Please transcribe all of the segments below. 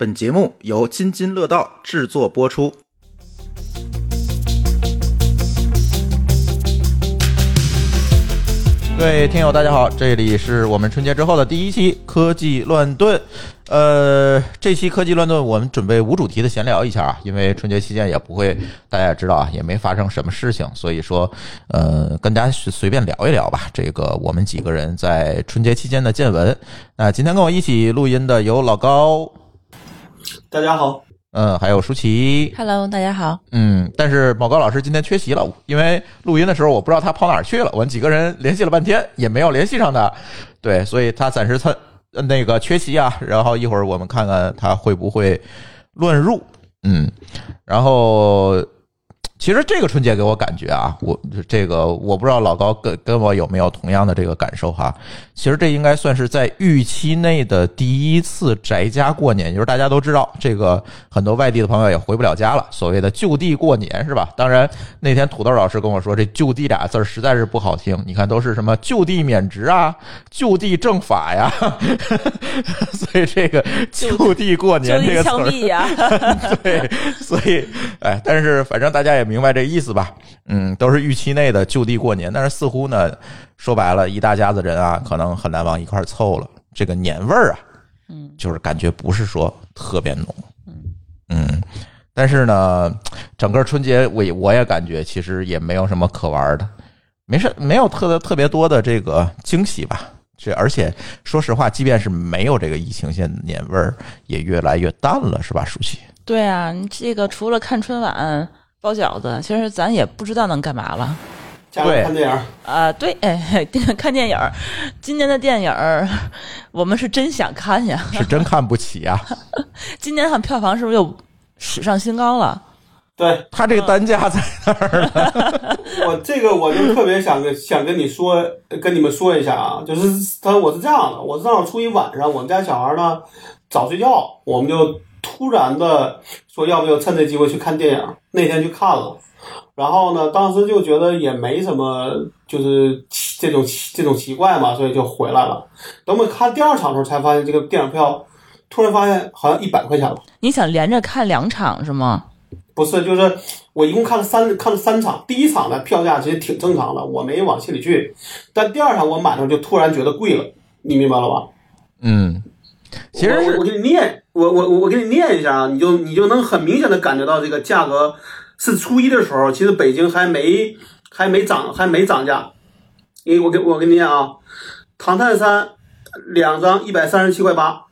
本节目由津津乐道制作播出。各位听友，大家好，这里是我们春节之后的第一期科技乱炖。呃，这期科技乱炖我们准备无主题的闲聊一下啊，因为春节期间也不会，大家也知道啊，也没发生什么事情，所以说，呃，跟大家随便聊一聊吧。这个我们几个人在春节期间的见闻。那今天跟我一起录音的有老高，大家好，嗯，还有舒淇，Hello，大家好。嗯，但是某高老师今天缺席了，因为录音的时候我不知道他跑哪儿去了，我们几个人联系了半天也没有联系上他，对，所以他暂时参呃那个缺席啊，然后一会儿我们看看他会不会乱入，嗯，然后其实这个春节给我感觉啊，我这个我不知道老高跟跟我有没有同样的这个感受哈，其实这应该算是在预期内的第一次宅家过年，就是大家都知道，这个很多外地的朋友也回不了家了，所谓的就地过年是吧？当然那天土豆老师跟我说，这“就地”俩字儿实在是不好听，你看都是什么就地免职啊，就地正法呀，所以这个就地过年这个词儿枪毙呀！对，所以哎，但是反正大家也明白这意思吧？嗯，都是预期内的就地过年，但是似乎呢，说白了，一大家子人啊，可能很难往一块凑了。这个年味儿啊，嗯，就是感觉不是说特别浓，嗯，但是呢，整个春节我也我也感觉其实也没有什么可玩的，没事，没有特特别多的这个惊喜吧。这而且说实话，即便是没有这个疫情，现在年味儿也越来越淡了，是吧，舒淇？对啊，你这个除了看春晚、包饺子，其实咱也不知道能干嘛了。对看电影，啊、对，哎，看电影儿，今年的电影儿，我们是真想看呀。是真看不起呀、今年看票房是不是又史上新高了？对他这个单价在那儿呢。我这个我就特别想跟想跟你说，跟你们说一下啊，就是他我是这样的，我是正好初一晚上，我们家小孩呢早睡觉，我们就突然的说要不要趁这机会去看电影，那天去看了。然后呢，当时就觉得也没什么，就是奇这种奇这种奇怪嘛，所以就回来了。等我们看第二场的时候，才发现这个电影票突然发现好像一百块钱了。你想连着看两场是吗？不是，就是我一共看了三看了三场，第一场的票价其实挺正常的，我没往心里去。但第二场我买的时候就突然觉得贵了，你明白了吧？嗯，其实我我给你念，我我我我给你念一下啊，你就你就能很明显的感觉到这个价格是初一的时候，其实北京还没还没涨还没涨价。因为我给我给你念啊，唐探三两张一百三十七块八，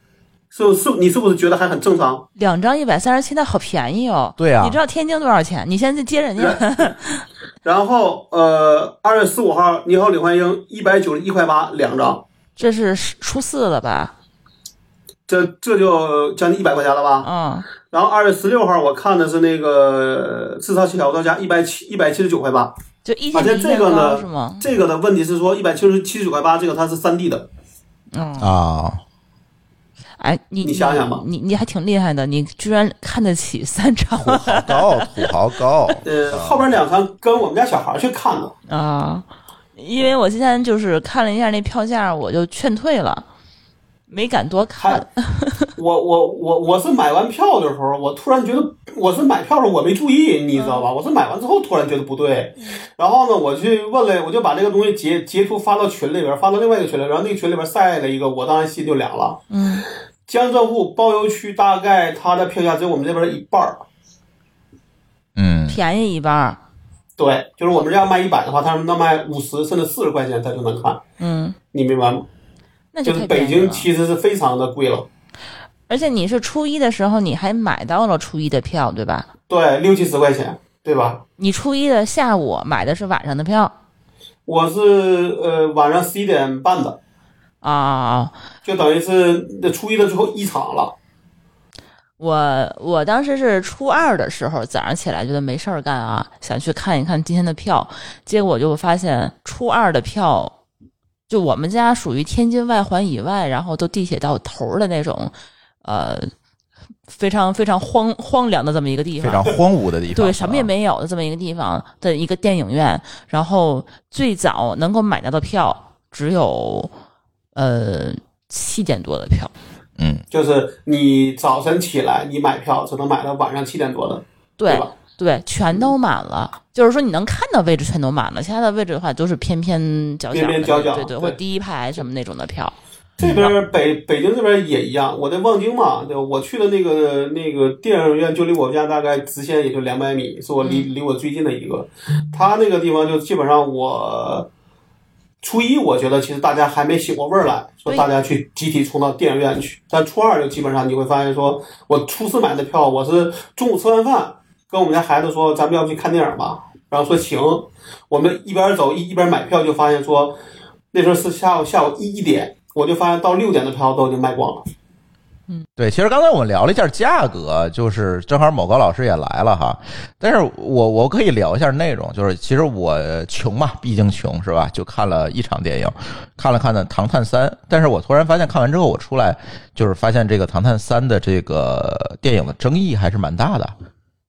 是不是你是不是觉得还很正常？两张一百三十七，那好便宜哦。对啊你知道天津多少钱？你先接人家。然后呃，二月十五号《你好，李焕英》一百九十一块八两张，这是初四了吧？这这就将近一百块钱了吧？嗯，然后二月十六号我看的是那个《自杀小到家》一百七一百七十九块八，就一而且这个呢是吗？这个的问题是说一百七十七十九块八，这个它是三 D 的，嗯，啊，哎，你你想想吧你你还挺厉害的，你居然看得起三场土豪高，土豪高。呃，后边两场跟我们家小孩去看的，啊！因为我今天就是看了一下那票价，我就劝退了，没敢多看。我我我我是买完票的时候，我突然觉得我是买票的时候我没注意，你知道吧？我是买完之后突然觉得不对，然后呢，我去问了，我就把这个东西截截图发到群里边，发到另外一个群里边，然后那个群里边晒了一个，我当然心就凉了。嗯，江浙沪包邮区大概它的票价只有我们这边的一半儿，嗯，便宜一半儿。对，就是我们这样卖一百的话，他们那卖五十甚至四十块钱他就能看，嗯，你明白吗？那就就是北京。其实是非常的贵了，而且你是初一的时候，你还买到了初一的票，对吧？对，六七十块钱，对吧？你初一的下午买的是晚上的票我是呃晚上十一点半的，啊。就等于是那初一的最后一场了。我我当时是初二的时候，早上起来觉得没事儿干啊，想去看一看今天的票，结果就发现初二的票，就我们家属于天津外环以外，然后都地铁到头儿的那种，呃，非常非常荒荒凉的这么一个地方。非常荒芜的地方。对，什么也啊。没有的这么一个地方的一个电影院，然后最早能够买到的票只有呃七点多的票，嗯，就是你早晨起来你买票只能买到晚上七点多的，对吧？对，全都满了。就是说你能看到位置全都满了，其他的位置的话都是偏偏角角，边边角角对对，对或者第一排什么那种的票。这边北北京这边也一样，我在望京嘛，对吧？我去的那个那个电影院就离我家大概直线也就两百米，是我离离我最近的一个。他那个地方就基本上我初一我觉得其实大家还没醒过味儿来，说大家去集体冲到电影院去。但初二就基本上你会发现说，我初四买的票，我是中午吃完饭跟我们家孩子说，咱们要去看电影吧？然后说行，我们一边走一一边买票，就发现说那时候是下午下午一点。我就发现到六点的票都已经卖光了。嗯对，其实刚才我们聊了一下价格，就是正好某个老师也来了哈。但是我我可以聊一下内容，就是其实我穷嘛，毕竟穷是吧？就看了一场电影，看了看的《唐探三》，但是我突然发现看完之后，我出来就是发现这个《唐探三》的这个电影的争议还是蛮大的。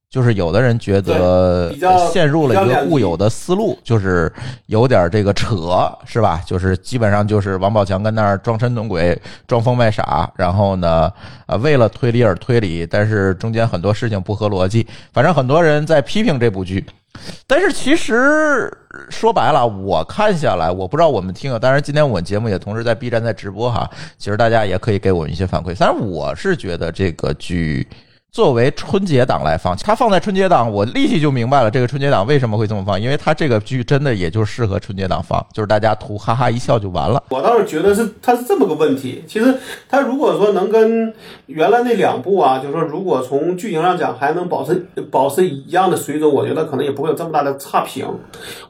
就是有的人觉得陷入了一个固有的思路，就是有点这个扯，是吧？就是基本上就是王宝强跟那儿装神弄鬼、装疯卖傻，然后呢，呃，为了推理而推理，但是中间很多事情不合逻辑。反正很多人在批评这部剧，但是其实说白了，我看下来，我不知道我们听啊。当然，今天我们节目也同时在 B 站在直播哈，其实大家也可以给我们一些反馈。但是我是觉得这个剧。作为春节档来放，它放在春节档，我立即就明白了这个春节档为什么会这么放，因为它这个剧真的也就适合春节档放，就是大家图哈哈一笑就完了。我倒是觉得是它是这么个问题。其实它如果说能跟原来那两部啊，就是说如果从剧情上讲还能保持保持一样的水准，我觉得可能也不会有这么大的差评。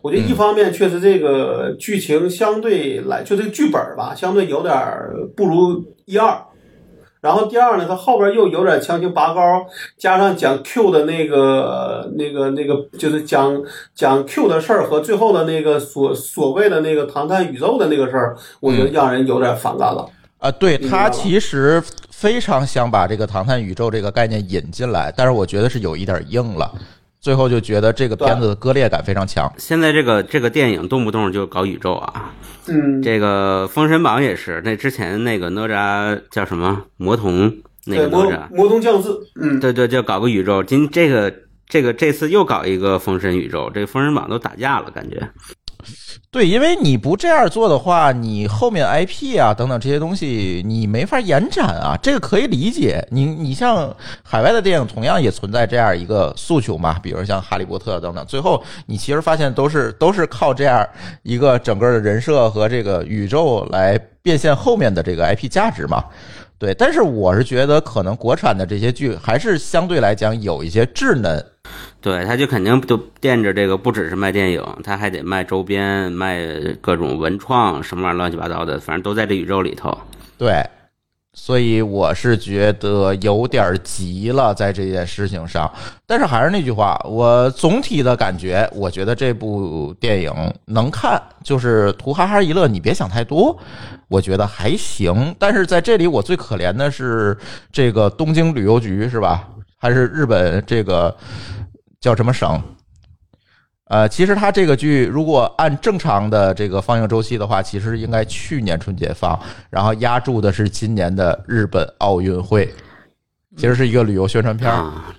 我觉得一方面确实这个剧情相对来，就这个剧本吧，相对有点不如一二。然后第二呢，它后边又有点强行拔高，加上讲 Q 的那个、那个、那个，就是讲讲 Q 的事儿和最后的那个所所谓的那个唐探宇宙的那个事儿，我觉得让人有点反感了。啊，对他其实非常想把这个唐探宇宙这个概念引进来，但是我觉得是有一点硬了，最后就觉得这个片子的割裂感非常强。现在这个这个电影动不动就搞宇宙啊，嗯，这个《封神榜》也是，那之前那个哪吒叫什么魔童那个哪吒，魔童降世，嗯，对对，就搞个宇宙。今这个这个这次又搞一个封神宇宙，这个封神榜都打架了，感觉。对，因为你不这样做的话，你后面 IP 啊等等这些东西你没法延展啊，这个可以理解。你你像海外的电影同样也存在这样一个诉求嘛，比如像哈利波特等等，最后你其实发现都是都是靠这样一个整个的人设和这个宇宙来变现后面的这个 IP 价值嘛。对，但是我是觉得可能国产的这些剧还是相对来讲有一些稚嫩，对，他就肯定就惦着这个，不只是卖电影，他还得卖周边、卖各种文创，什么玩意儿乱七八糟的，反正都在这宇宙里头。对，所以我是觉得有点急了在这件事情上。但是还是那句话，我总体的感觉，我觉得这部电影能看，就是图哈哈一乐，你别想太多，我觉得还行。但是在这里，我最可怜的是这个东京旅游局，是吧？还是日本这个叫什么省？呃，其实它这个剧如果按正常的这个放映周期的话，其实应该去年春节放，然后压住的是今年的日本奥运会，其实是一个旅游宣传片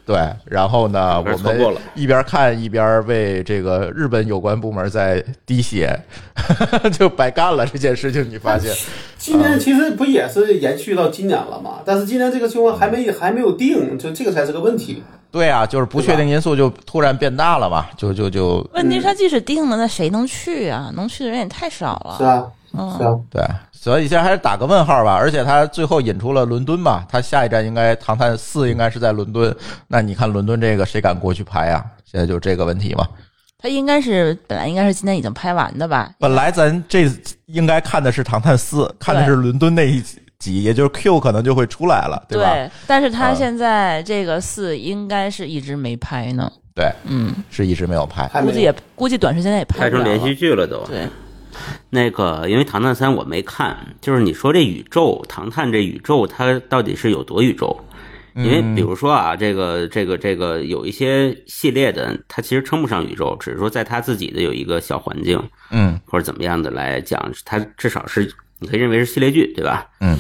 对，然后呢，我错过了们一边看一边为这个日本有关部门在滴血，就白干了这件事情。你发现？今年其实不也是延续到今年了吗？但是今年这个情况还没还没有定，就这个才是个问题。对啊，就是不确定因素就突然变大了嘛，就就就问题是，他即使定了，那谁能去啊？能去的人也太少了。是啊，嗯是啊，对，所以现在还是打个问号吧。而且他最后引出了伦敦嘛，他下一站应该《唐探四》应该是在伦敦。那你看伦敦这个谁敢过去拍啊？现在就这个问题嘛。他应该是本来应该是今天已经拍完的吧？本来咱这应该看的是《唐探四》，看的是伦敦那一集，也就是 Q 可能就会出来了，对吧？但是他啊现在这个四应该是一直没拍呢。对，嗯，是一直没有拍。估计也估计短时间内也拍不了了。拍成连续剧了都。对，那个，因为《唐探三》我没看，就是你说这宇宙，《唐探》这宇宙它到底是有多宇宙？因为比如说啊，这个这个这个有一些系列的，它其实称不上宇宙，只是说在它自己的有一个小环境嗯或者怎么样的来讲，它至少是你可以认为是系列剧，对吧？嗯。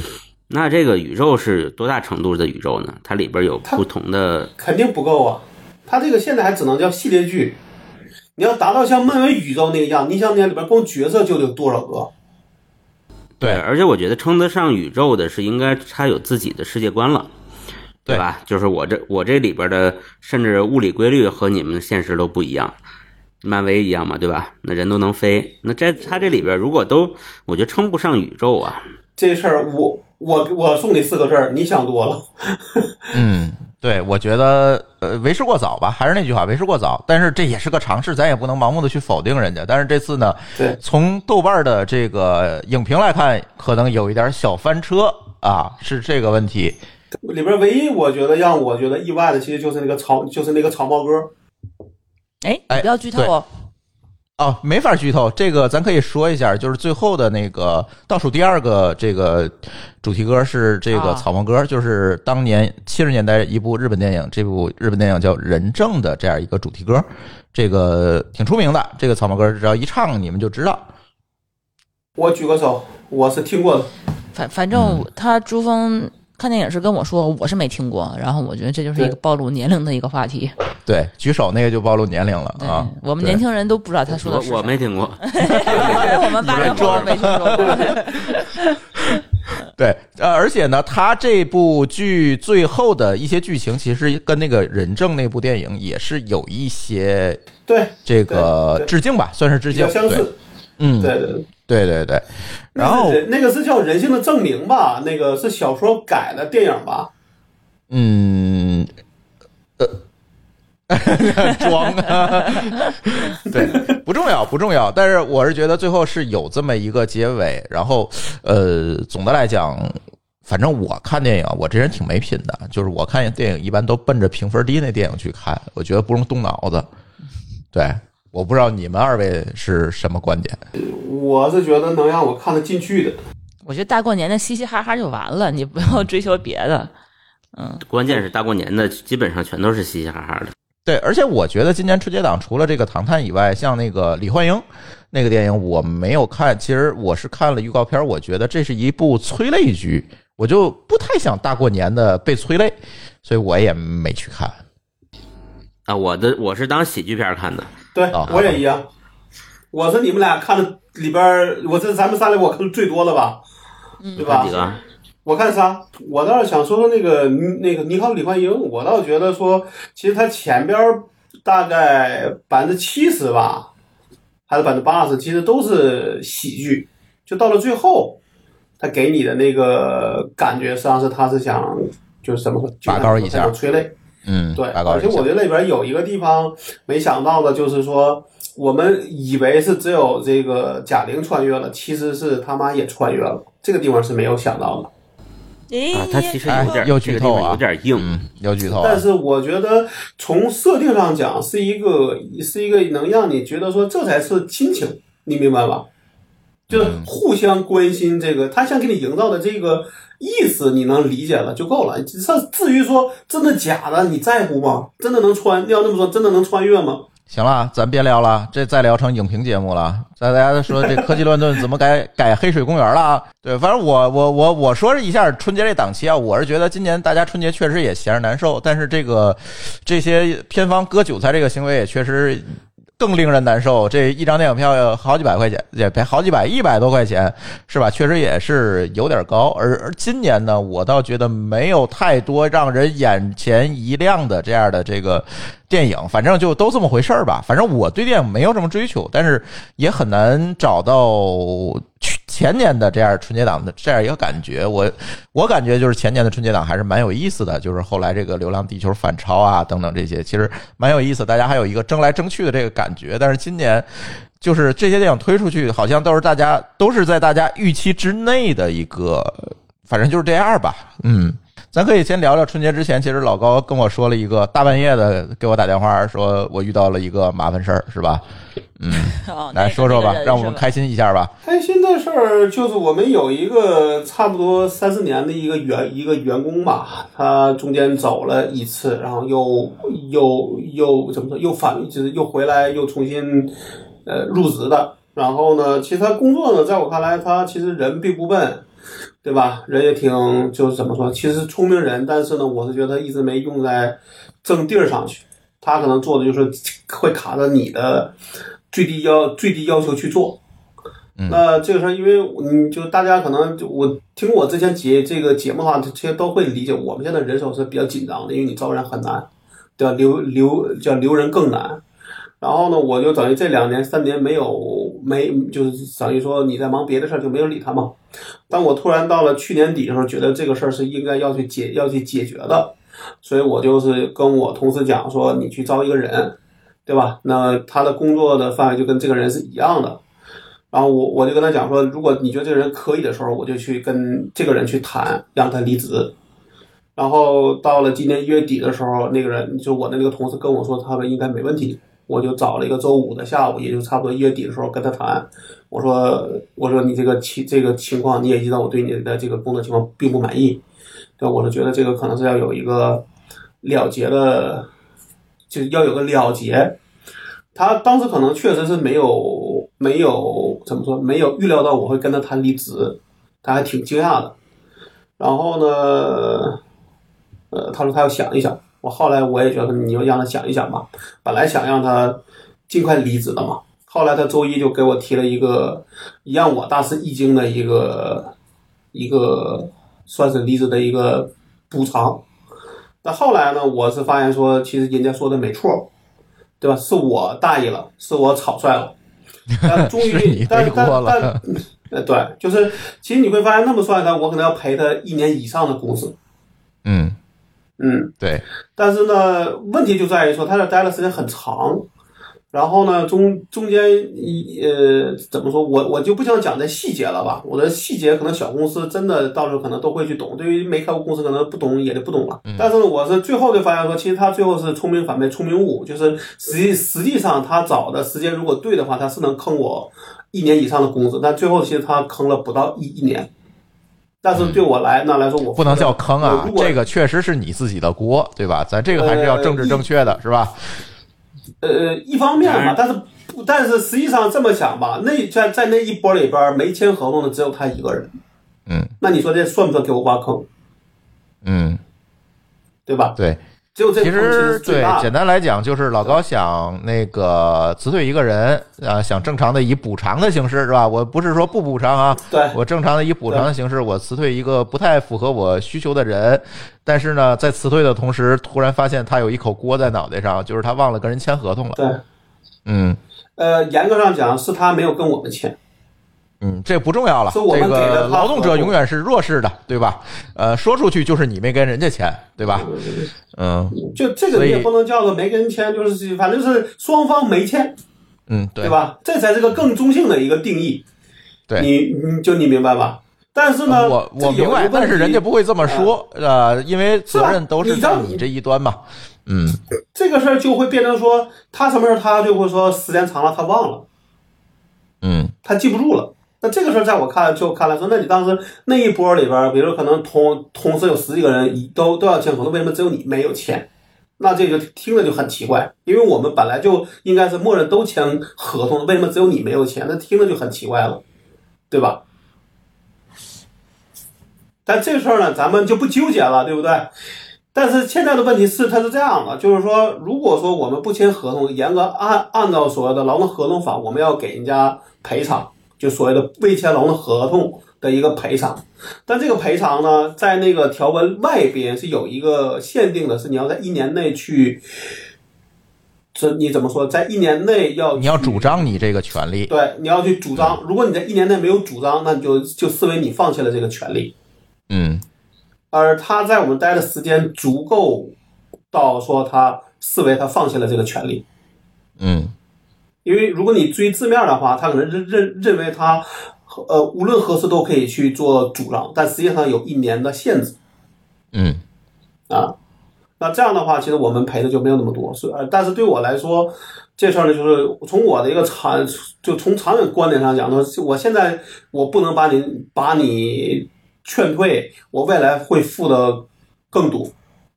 那这个宇宙是多大程度的宇宙呢？它里边有不同的，肯定不够啊。它这个现在还只能叫系列剧。你要达到像漫威宇宙那个样，你想那里边光角色就得有多少个？对而且我觉得称得上宇宙的是应该它有自己的世界观了，对吧？就是我这我这里边的甚至物理规律和你们现实都不一样，漫威一样嘛，对吧？那人都能飞，那这它这里边如果都，我觉得称不上宇宙啊。这事儿我我我送你四个字儿，你想多了。嗯，对，我觉得呃为时过早吧，还是那句话，为时过早。但是这也是个尝试，咱也不能盲目的去否定人家。但是这次呢，对，从豆瓣的这个影评来看，可能有一点小翻车啊，是这个问题。里边唯一我觉得让我觉得意外的，其实就是那个草，就是那个草帽哥。哎，不要剧透哦。哦，没法剧透，这个咱可以说一下，就是最后的那个倒数第二个这个主题歌是这个啊草帽歌，就是当年七十年代一部日本电影，这部日本电影叫《人证》的这样一个主题歌，这个挺出名的。这个草帽歌只要一唱，你们就知道。我举个手，我是听过的。反反正他朱峰看电影是跟我说，我是没听过。然后我觉得这就是一个暴露年龄的一个话题。对，举手那个就暴露年龄了啊。我们年轻人都不知道他说的是我我没听过，我们八零后都没听说过。对，呃，而且呢，他这部剧最后的一些剧情，其实跟那个人证那部电影也是有一些对，这个致敬吧，算是致敬。相对，似。嗯，对对对。对对然后那个是叫《人性的证明》吧？那个是小说改的电影吧？嗯，呃，装啊，对，不重要，不重要。但是我是觉得最后是有这么一个结尾，然后呃，总的来讲。反正我看电影，我这人挺没品的，就是我看电影一般都奔着评分低那电影去看，我觉得不用动脑子。对，我不知道你们二位是什么观点。我是觉得能让我看得进去的。我觉得大过年的嘻嘻哈哈就完了，你不要追求别的。嗯，关键是大过年的，基本上全都是嘻嘻哈哈的。对，而且我觉得今年春节档除了这个《唐探》以外，像那个李焕英那个电影我没有看，其实我是看了预告片，我觉得这是一部催泪剧，我就不太想大过年的被催泪，所以我也没去看。啊，我的我是当喜剧片看的，对啊，我也一样。我是你们俩看的里边，我这咱们仨里我看的最多了吧？嗯对吧？我看仨，我倒是想说说那个那个尼康李焕英，我倒觉得说，其实他前边大概百分之七十吧，还是百分之八十，其实都是喜剧。就到了最后，他给你的那个感觉，实际上是他是想就是怎么说，拔高一下催泪。嗯，对，而且我觉得里边有一个地方没想到的，就是说我们以为是只有这个贾玲穿越了，其实是他妈也穿越了，这个地方是没有想到的。啊，它其实有点哎又这个地剧透啊有点硬。嗯，有剧透啊但。是我觉得从设定上讲，是一个是一个能让你觉得说这才是亲情，你明白吧？就是互相关心，这个他想给你营造的这个意思，你能理解了就够了。这至于说真的假的，你在乎吗？真的能穿？要那么说，真的能穿越吗？行了，咱别聊了，这再聊成影评节目了。大家说这科技乱炖怎么改改黑水公园了啊？对，反正我我我我说一下春节这档期啊，我是觉得今年大家春节确实也闲着难受，但是这个这些片方割韭菜这个行为也确实更令人难受。这一张电影票要好几百块钱，也赔好几百，一百多块钱是吧？确实也是有点高。而而今年呢，我倒觉得没有太多让人眼前一亮的这样的这个电影，反正就都这么回事儿吧。反正我对电影没有这么追求，但是也很难找到去前年的这样春节档的这样一个感觉。我我感觉就是前年的春节档还是蛮有意思的，就是后来这个《流浪地球》反超啊等等这些，其实蛮有意思，大家还有一个争来争去的这个感觉。但是今年就是这些电影推出去，好像都是大家都是在大家预期之内的一个，反正就是这样吧。嗯，咱可以先聊聊春节之前，其实老高跟我说了一个大半夜的给我打电话，说我遇到了一个麻烦事儿，是吧？嗯，哦来说说吧，让我们开。开心一下吧。开心的事儿就是我们有一个差不多三四年的一个员一个员工吧，他中间走了一次，然后又又又怎么说，又返就是又回来又重新呃入职的。然后呢，其实他工作呢，在我看来，他其实人并不笨，对吧？人也挺就是怎么说，其实聪明人，但是呢，我是觉得一直没用在正地儿上去。他可能做的就是会卡着你的最低要最低要求去做。那这个事儿，因为嗯，就大家可能就我听我之前节这个节目的话，这些都会理解。我们现在人手是比较紧张的，因为你招人很难，对吧？留留叫留人更难。然后呢，我就等于这两年三年没有没就是等于说你在忙别的事儿，就没有理他嘛。但我突然到了去年底的时候，觉得这个事儿是应该要去解要去解决的，所以我就是跟我同事讲说，你去招一个人，对吧？那他的工作的范围就跟这个人是一样的。然后我我就跟他讲说，如果你觉得这个人可以的时候，我就去跟这个人去谈，让他离职。然后到了今年一月底的时候，那个人就我的那个同事跟我说，他们应该没问题。我就找了一个周五的下午，也就差不多一月底的时候跟他谈。我说我说你这个情这个情况，你也知道我对你的这个工作情况并不满意，对，我是觉得这个可能是要有一个了结的，就是要有个了结。他当时可能确实是没有没有怎么说，没有预料到我会跟他谈离职，他还挺惊讶的。然后呢，呃，他说他要想一想。我后来我也觉得你就让他想一想吧。本来想让他尽快离职的嘛，后来他周一就给我提了一个让我大吃一惊的一个一个算是离职的一个补偿。但后来呢，我是发现说，其实人家说的没错，对吧？是我大意了，是我草率了。但终于，但背锅但但 对，就是其实你会发现那么帅的，我可能要赔他一年以上的工资。嗯，嗯，对，但是呢，问题就在于说他这待的时间很长，然后呢，中中间一呃怎么说，我我就不想讲这细节了吧。我的细节可能小公司真的到时候可能都会去懂，对于没开过公司可能不懂也就不懂了。但是呢，我是最后就发现说，其实他最后是聪明反被聪明误，就是实际实际上他找的时间如果对的话，他是能坑我一年以上的工资，但最后其实他坑了不到一一年。但是对我来那来说，我不能叫坑啊这个确实是你自己的锅，对吧？咱这个还是要政治正确的，是吧？呃，一方面嘛，但是不，但是实际上这么想吧，那在在那一波里边没签合同的只有他一个人，嗯那你说这算不算给我挖坑，嗯，对吧？对。只有这其实实对。简单来讲就是老高想那个辞退一个人啊，想正常的以补偿的形式是吧？我不是说不补偿啊，对我正常的以补偿的形式，我辞退一个不太符合我需求的人，但是呢，在辞退的同时，突然发现他有一口锅在脑袋上，就是他忘了跟人签合同了。对，嗯呃，严格上讲是他没有跟我们签，嗯，这不重要了。这个劳动者永远是弱势的，对吧？呃，说出去就是你没跟人家签，对吧？嗯就这个你也不能叫做没跟人签，就是反正是双方没签，嗯，对对？吧？这才是个更中性的一个定义。对你你就你明白吧？但是呢，我我明白，但是人家不会这么说，呃，因为责任都是在你这一端嘛。嗯，这个事儿就会变成说，他什么时候他就会说时间长了他忘了。嗯他记不住了。那这个事儿在我看来就看来说，那你当时那一波里边，比如可能同同时有十几个人都都要签合同，为什么只有你没有签？那这个听着就很奇怪，因为我们本来就应该是默认都签合同，为什么只有你没有签？那听着就很奇怪了，对吧？但这事儿呢，咱们就不纠结了，对不对？但是现在的问题是，它是这样的，就是说，如果说我们不签合同，严格按按照所谓的劳动合同法，我们要给人家赔偿，就所谓的未签劳动合同的一个赔偿。但这个赔偿呢，在那个条文外边是有一个限定的，是你要在一年内去，这你怎么说，在一年内要你要主张你这个权利。对，你要去主张。如果你在一年内没有主张，那你就就视为你放弃了这个权利。嗯而他在我们待的时间足够到说他视为他放弃了这个权利，嗯因为如果你追字面的话，他可能认认认为他呃无论何时都可以去做主张，但实际上有一年的限制嗯啊。那这样的话，其实我们赔的就没有那么多，是呃，但是对我来说，这事儿呢，就是从我的一个长，就从长远观点上讲呢，我现在我不能把你把你劝退，我未来会付的更多，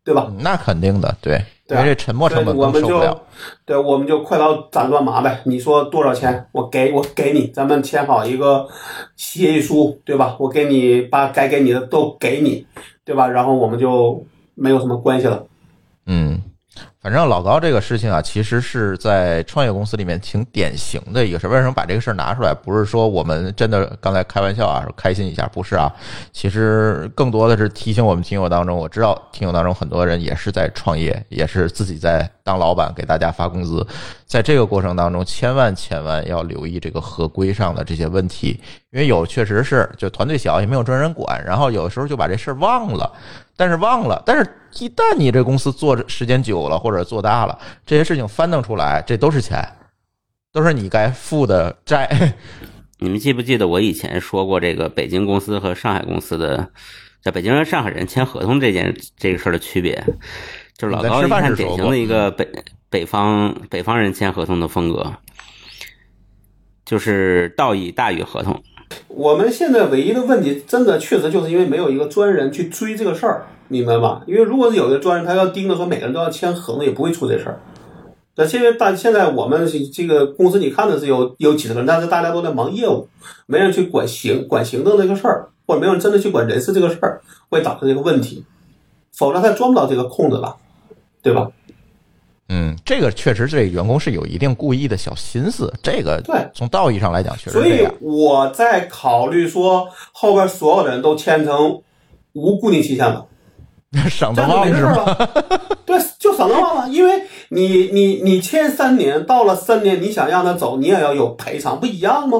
对吧？嗯那肯定的，对，因对啊这沉没成本我们就。对，我们就快刀斩乱麻呗。你说多少钱，我给我给你，咱们签好一个协议书，对吧？我给你把该给你的都给你，对吧？然后我们就没有什么关系了。嗯，反正老高这个事情啊，其实是在创业公司里面挺典型的一个事儿。为什么把这个事儿拿出来？不是说我们真的刚才开玩笑啊，开心一下，不是啊。其实更多的是提醒我们听友当中，我知道听友当中很多人也是在创业，也是自己在当老板，给大家发工资。在这个过程当中，千万千万要留意这个合规上的这些问题，因为有确实是就团队小也没有专人管，然后有时候就把这事儿忘了。但是忘了，但是一旦你这公司做时间久了或者做大了，这些事情翻腾出来，这都是钱，都是你该付的债。你们记不记得我以前说过这个北京公司和上海公司的，在北京和上海人签合同这件这个事儿的区别？就是老高一看典型的一个北北方北方人签合同的风格，就是道义大于合同。我们现在唯一的问题，真的确实就是因为没有一个专人去追这个事儿，明白吗？因为如果是有一个专人，他要盯着说每个人都要签合同，也不会出这事儿。那现在大现在我们这个公司，你看的是有有几十个人，但是大家都在忙业务，没人去管行管行政这个事儿，或者没有人真的去管人事这个事儿，会导致这个问题。否则他钻不到这个空子了，对吧？嗯，这个确实这员工是有一定故意的小心思，这个对从道义上来讲确实所以。我在考虑说，后边所有的人都签成无固定期限的。省得忘是没事儿吗？了。对，就省得忘了，因为你你你签三年，到了三年，你想让他走，你也要有赔偿，不一样吗？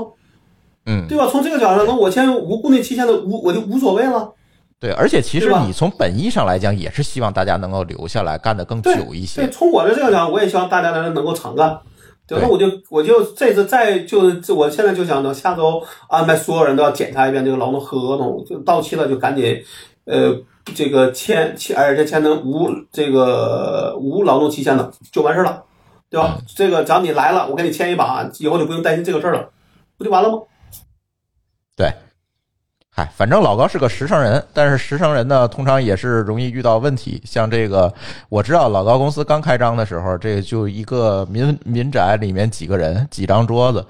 嗯，对吧？从这个角度上，那我签无固定期限的无我就无所谓了。对，而且其实你从本意上来讲，也是希望大家能够留下来，干得更久一些对，。从我的这个讲，我也希望大家能能够长干。对，对那我就我就这次再就是我现在就想着下周安排所有人都要检查一遍这个劳动合同，就到期了就赶紧呃这个签签，而且签成无这个无劳动期限的就完事儿了，对吧？这个只要你来了，我给你签一把，以后就不用担心这个事儿了，不就完了吗？对，嗨，反正老高是个实诚人，但是实诚人呢，通常也是容易遇到问题。像这个，我知道老高公司刚开张的时候，这就一个民民宅里面几个人，几张桌子。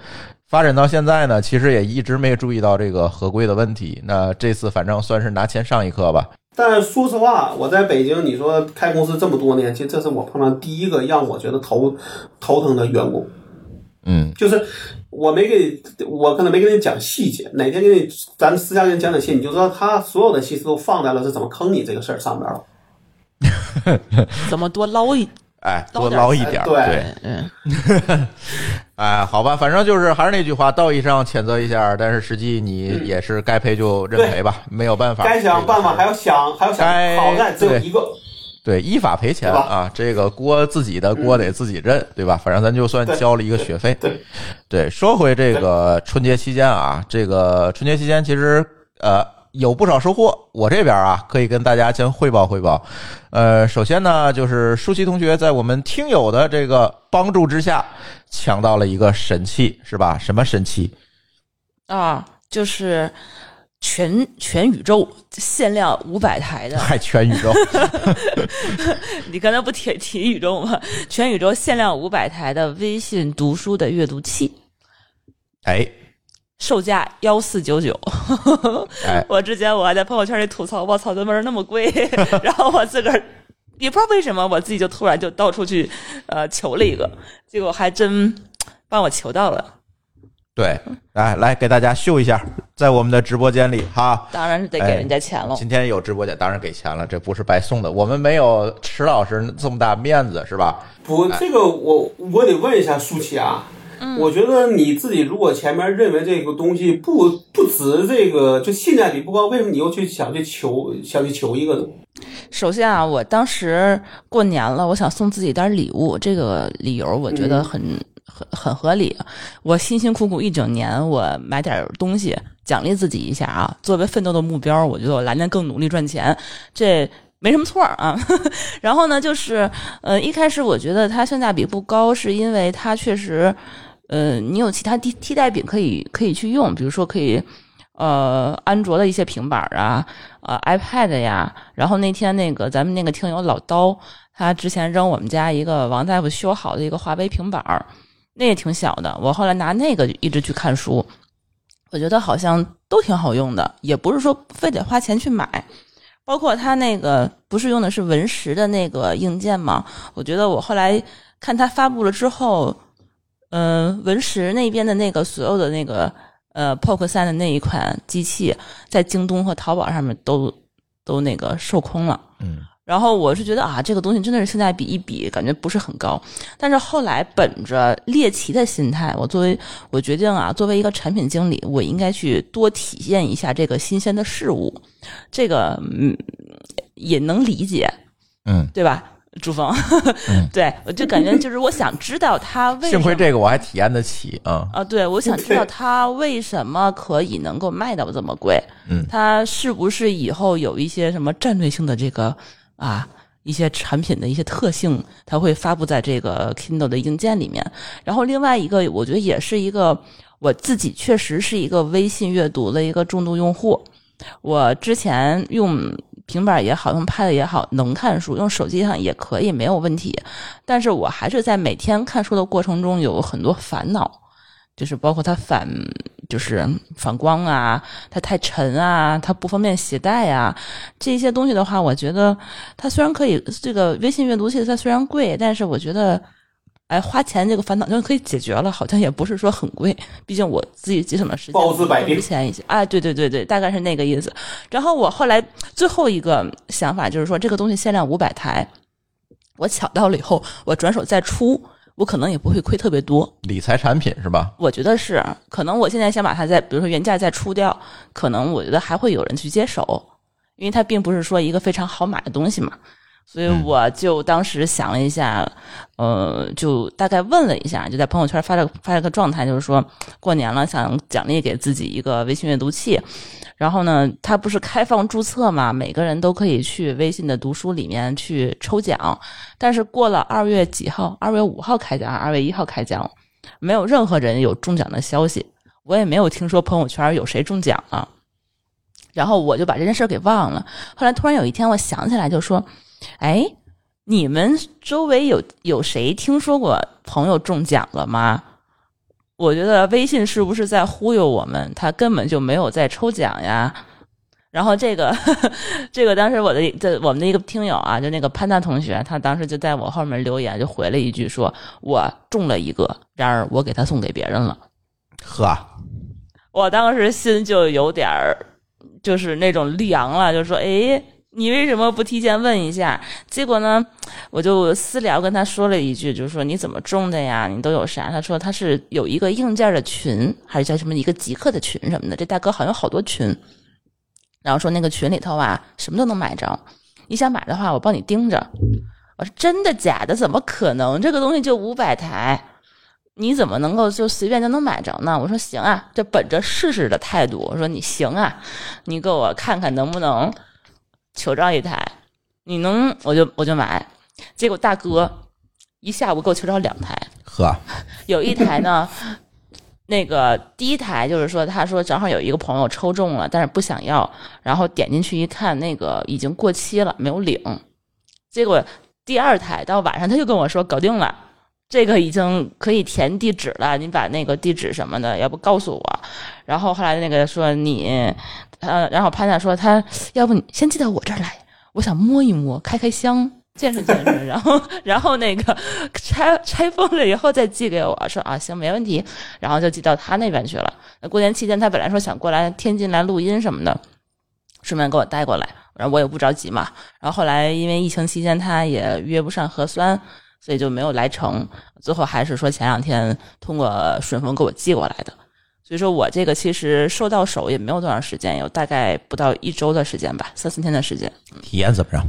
发展到现在呢，其实也一直没注意到这个合规的问题。那这次反正算是拿钱上一课吧。但说实话，我在北京，你说开公司这么多年，其实这是我碰到第一个让我觉得头头疼的员工。嗯，就是我没给你，我可能没跟你讲细节，哪天给你，咱私下给你讲讲细，你就知道他所有的心思都放在了是怎么坑你这个事儿上面了。怎么多捞一哎，多捞一点儿，对对，嗯，哎，好吧，反正就是还是那句话，道义上谴责一下，但是实际你也是该赔就认赔吧，没有办法。该想办法还要想，还要想，该好在只有一个。对，依法赔钱啊，这个锅自己的锅得自己认，对吧？反正咱就算交了一个学费。对对，说回这个春节期间啊，这个春节期间其实呃有不少收获，我这边啊可以跟大家先汇报汇报。呃，首先呢，就是舒淇同学在我们听友的这个帮助之下，抢到了一个神器，是吧？什么神器？啊，就是全全宇宙限量五百台的，嗨，全宇宙，你刚才不提提宇宙吗？全宇宙限量五百台的微信读书的阅读器，哎售价幺四九九。哎，我之前我还在朋友圈里吐槽，我操，这玩意那么贵，然后我自个儿也不知道为什么，我自己就突然就到处去呃求了一个，结果还真帮我求到了，对，来来给大家秀一下，在我们的直播间里哈。当然是得给人家钱了。今天有直播间，当然给钱了，这不是白送的。我们没有池老师这么大面子，是吧？不，这个我我得问一下舒淇啊。我觉得你自己如果前面认为这个东西不不值这个，就性价比不高，为什么你又去想去求想去求一个呢？首先啊，我当时过年了，我想送自己点礼物，这个理由我觉得很、很很合理。我辛辛苦苦一整年，我买点东西奖励自己一下啊，作为奋斗的目标，我觉得我来年更努力赚钱，这没什么错儿啊。然后呢，就是呃，一开始我觉得它性价比不高，是因为它确实，呃，你有其他替替代品可以可以去用，比如说可以。呃安卓的一些平板啊，呃 iPad 呀。然后那天那个咱们那个听友老刀，他之前扔我们家一个王大夫修好的一个华为平板儿，那也挺小的。我后来拿那个一直去看书，我觉得好像都挺好用的，也不是说非得花钱去买。包括它那个不是用的是文石的那个硬件吗？我觉得我后来看它发布了之后，嗯、文石那边的那个所有的那个呃 POCO 三的那一款机器，在京东和淘宝上面都都那个售空了。嗯，然后我是觉得啊，这个东西真的是性价比一比，感觉不是很高。但是后来本着猎奇的心态，我作为我决定啊，作为一个产品经理，我应该去多体验一下这个新鲜的事物。这个嗯也能理解，嗯，对吧？朱峰，嗯对我就感觉就是我想知道他为什幸亏这个我还体验得起啊。啊，对，我想知道他为什么可以能够卖到这么贵？嗯它是不是以后有一些什么战略性的这个啊一些产品的一些特性，它会发布在这个 Kindle 的硬件里面？然后另外一个，我觉得也是一个我自己确实是一个微信阅读的一个重度用户。我之前用平板也好，用 Pad 也好，能看书，用手机上也可以，没有问题。但是我还是在每天看书的过程中有很多烦恼，就是包括它反，就是反光啊，它太沉啊，它不方便携带啊，这些东西的话，我觉得它虽然可以，这个微信阅读器它虽然贵，但是我觉得。哎，花钱这个烦恼就可以解决了，好像也不是说很贵，毕竟我自己节省了时间包治百病钱一些。哎，对对对对，大概是那个意思。然后我后来最后一个想法就是说，这个东西限量五百台，我抢到了以后，我转手再出，我可能也不会亏特别多。理财产品是吧？我觉得是，可能我现在想把它再，比如说原价再出掉，可能我觉得还会有人去接手，因为它并不是说一个非常好买的东西嘛。所以我就当时想了一下，呃，就大概问了一下，就在朋友圈发了发了个状态，就是说过年了，想奖励给自己一个微信阅读器。然后呢，它不是开放注册嘛，每个人都可以去微信的读书里面去抽奖。但是过了二月几号，二月五号开奖，二月一号开奖，没有任何人有中奖的消息，我也没有听说朋友圈有谁中奖了。然后我就把这件事儿给忘了。后来突然有一天，我想起来，就说：“哎，你们周围有有谁听说过朋友中奖了吗？”我觉得微信是不是在忽悠我们？他根本就没有在抽奖呀。然后这个 这个当时我的这我们的一个听友啊，就那个潘大同学，他当时就在我后面留言，就回了一句说：“我中了一个，然而我给他送给别人了。”呵，我当时心就有点儿，就是那种凉了，就说：“哎，你为什么不提前问一下？”结果呢，我就私聊跟他说了一句，就是说：“你怎么中的呀？你都有啥？”他说他是有一个硬件的群，还是叫什么一个极客的群什么的。这大哥好像有好多群，然后说那个群里头啊，什么都能买着。你想买的话，我帮你盯着。我说真的假的？怎么可能？这个东西就五百台。你怎么能够就随便就能买着呢？我说行啊，就本着试试的态度，我说你行啊，你给我看看能不能求着一台，你能我就我就买。结果大哥一下午给我求着两台，呵，有 一台呢，那个第一台就是说，他说正好有一个朋友抽中了，但是不想要，然后点进去一看，那个已经过期了，没有领。结果第二台到晚上他就跟我说搞定了。这个已经可以填地址了，你把那个地址什么的，要不告诉我。然后后来那个说你，呃，然后潘大说他要不你先寄到我这儿来，我想摸一摸，开开箱，见识见识。然后然后那个拆拆封了以后再寄给我，说啊行没问题，然后就寄到他那边去了。那过年期间他本来说想过来天津来录音什么的，顺便给我带过来，然后我也不着急嘛。然后后来因为疫情期间他也约不上核酸。所以就没有来成，最后还是说前两天通过顺丰给我寄过来的。所以说我这个其实收到手也没有多长时间，有大概不到一周的时间吧，三四天的时间。体验怎么样？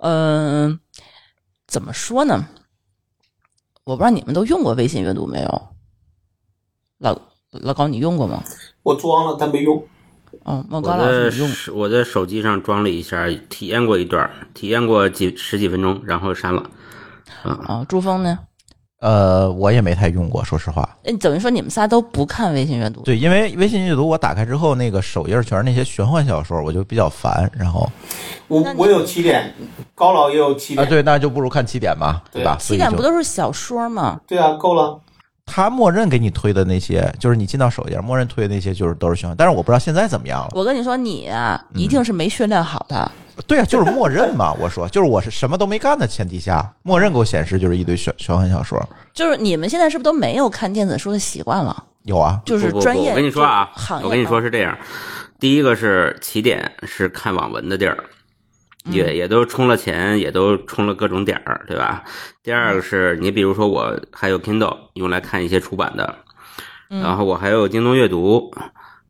嗯，怎么说呢？我不知道你们都用过微信阅读没有？老老高，你用过吗？我装了，但没用。哦，莫我高老师在你用我在手机上装了一下，体验过一段，体验过几十几分钟，然后删了。啊？朱峰呢？呃，我也没太用过，说实话。嗯，等于说你们仨都不看微信阅读。对，因为微信阅读我打开之后，那个首页全是那些玄幻小说，我就比较烦。然后我我有起点，高老也有起点啊，点，对，那就不如看起点吧，对吧？起点不都是小说吗？对啊，够了。他默认给你推的那些，就是你进到首页，默认推的那些就是都是玄幻，但是我不知道现在怎么样了。我跟你说，你一定是没训练好的。对啊，就是默认嘛。我说，就是我是什么都没干的前提下，默认给我显示就是一堆玄玄幻小说。就是你们现在是不是都没有看电子书的习惯了？有啊，就是不不不专业。我跟你说啊行，我跟你说啊是这样，第一个是起点是看网文的地儿，也也都充了钱，也都充了各种点儿，对吧？第二个是你比如说我还有 Kindle 用来看一些出版的，然后我还有京东阅读，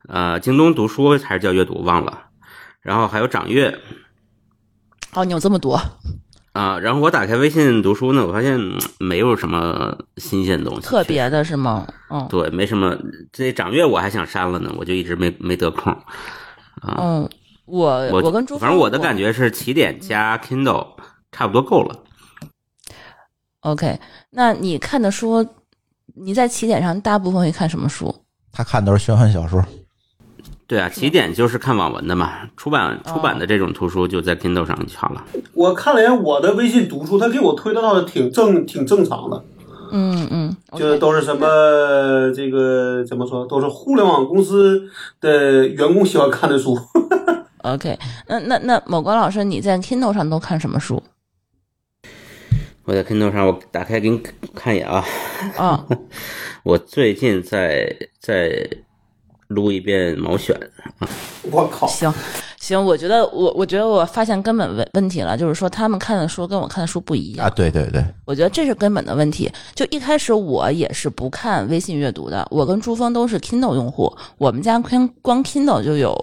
呃，京东读书还是叫阅读忘了，然后还有掌阅。哦，你有这么多，啊，然后我打开微信读书呢，我发现嗯没有什么新鲜东西，特别的是吗？嗯对，没什么。这掌阅我还想删了呢，我就一直没没得空。嗯，我我跟朱峰，反正我的感觉是起点加 Kindle 差不多够了。OK，那你看的书，你在起点上大部分会看什么书？他看都是玄幻小说。对啊，起点就是看网文的嘛，出版出版的这种图书就在 Kindle 上就好了。我看了一眼我的微信读书，他给我推的倒是挺正挺正常的，嗯嗯，就是都是什么这个怎么说，都是互联网公司的员工喜欢看的书。OK，那那那某国老师，你在 Kindle 上都看什么书？我在 Kindle 上，我打开给你看一眼啊。啊、我最近在在录一遍毛选，我靠，行行，我觉得我我觉得我发现根本问问题了，就是说他们看的书跟我看的书不一样啊，。对对对，我觉得这是根本的问题。就一开始我也是不看微信阅读的，我跟朱峰都是 Kindle 用户，我们家光光 Kindle 就有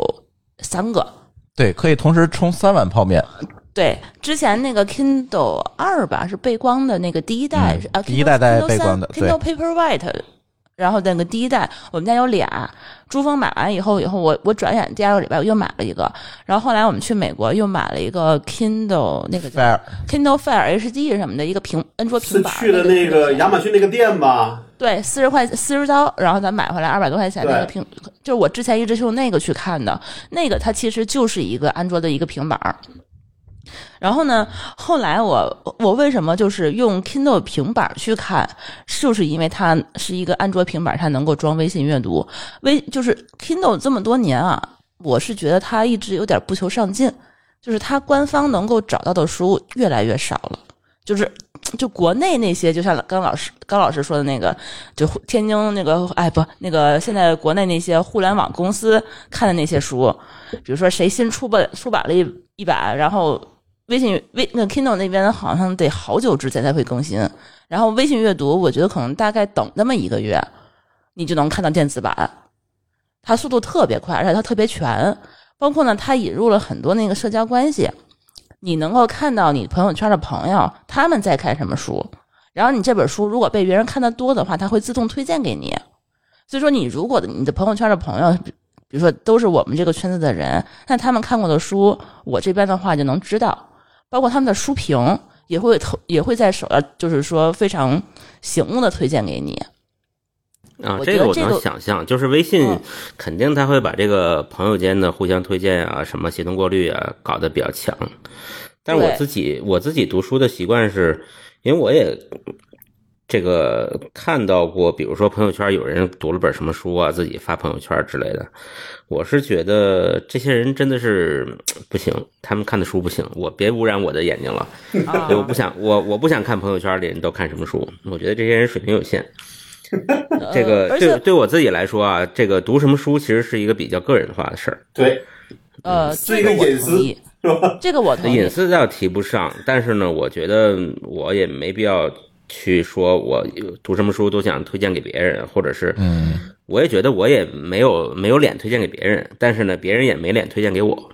三个。对，可以同时冲三碗泡面。对，之前那个 Kindle 二吧是背光的那个第一代，嗯是啊，第一代带背光的，Kindle 3 Kindle Paperwhite，然后那个第一代我们家有俩，珠峰买完以后，以后我我转眼第二个礼拜我又买了一个，然后后来我们去美国又买了一个 Kindle 那个叫 Kindle Fire HD 什么的一个平安卓是平板儿，去的那个亚马逊那个店吧？对，四十块四十刀，然后咱买回来二百多块钱那个对平，就是我之前一直是用那个去看的，那个它其实就是一个安卓的一个平板儿。然后呢，后来我我为什么就是用 Kindle 平板去看，就是因为它是一个安卓平板，它能够装微信阅读。微就是 Kindle 这么多年啊，我是觉得它一直有点不求上进，就是它官方能够找到的书越来越少了，就是就国内那些，就像刚老师刚老师说的那个，就天津那个，哎不，那个现在国内那些互联网公司看的那些书，比如说谁新出版出版了一一版，然后微信微那 Kindle 那边好像得好久之前才会更新，然后微信阅读，我觉得可能大概等那么一个月，你就能看到电子版，它速度特别快，而且它特别全，包括呢，它引入了很多那个社交关系。你能够看到你朋友圈的朋友他们在看什么书，然后你这本书如果被别人看得多的话，它会自动推荐给你。所以说，你如果你的朋友圈的朋友，比如说都是我们这个圈子的人，那他们看过的书，我这边的话就能知道，包括他们的书评也会投也会在首页，就是说非常醒目的推荐给你。啊，我这个我能想象，就是微信嗯肯定他会把这个朋友间的互相推荐啊，什么协同过滤啊，搞得比较强。但是我自己我自己读书的习惯是，因为我也这个看到过，比如说朋友圈有人读了本什么书啊，自己发朋友圈之类的。我是觉得这些人真的是不行，他们看的书不行，我别污染我的眼睛了。啊所以我不想，我我不想看朋友圈里人都看什么书，我觉得这些人水平有限。这个对对我自己来说啊，这个读什么书其实是一个比较个人化的事儿。对，呃，是一个隐私？这个我同意隐。私倒提不上，但是呢，我觉得我也没必要去说我读什么书都想推荐给别人，或者是，嗯，我也觉得我也没有没有脸推荐给别人，但是呢，别人也没脸推荐给我。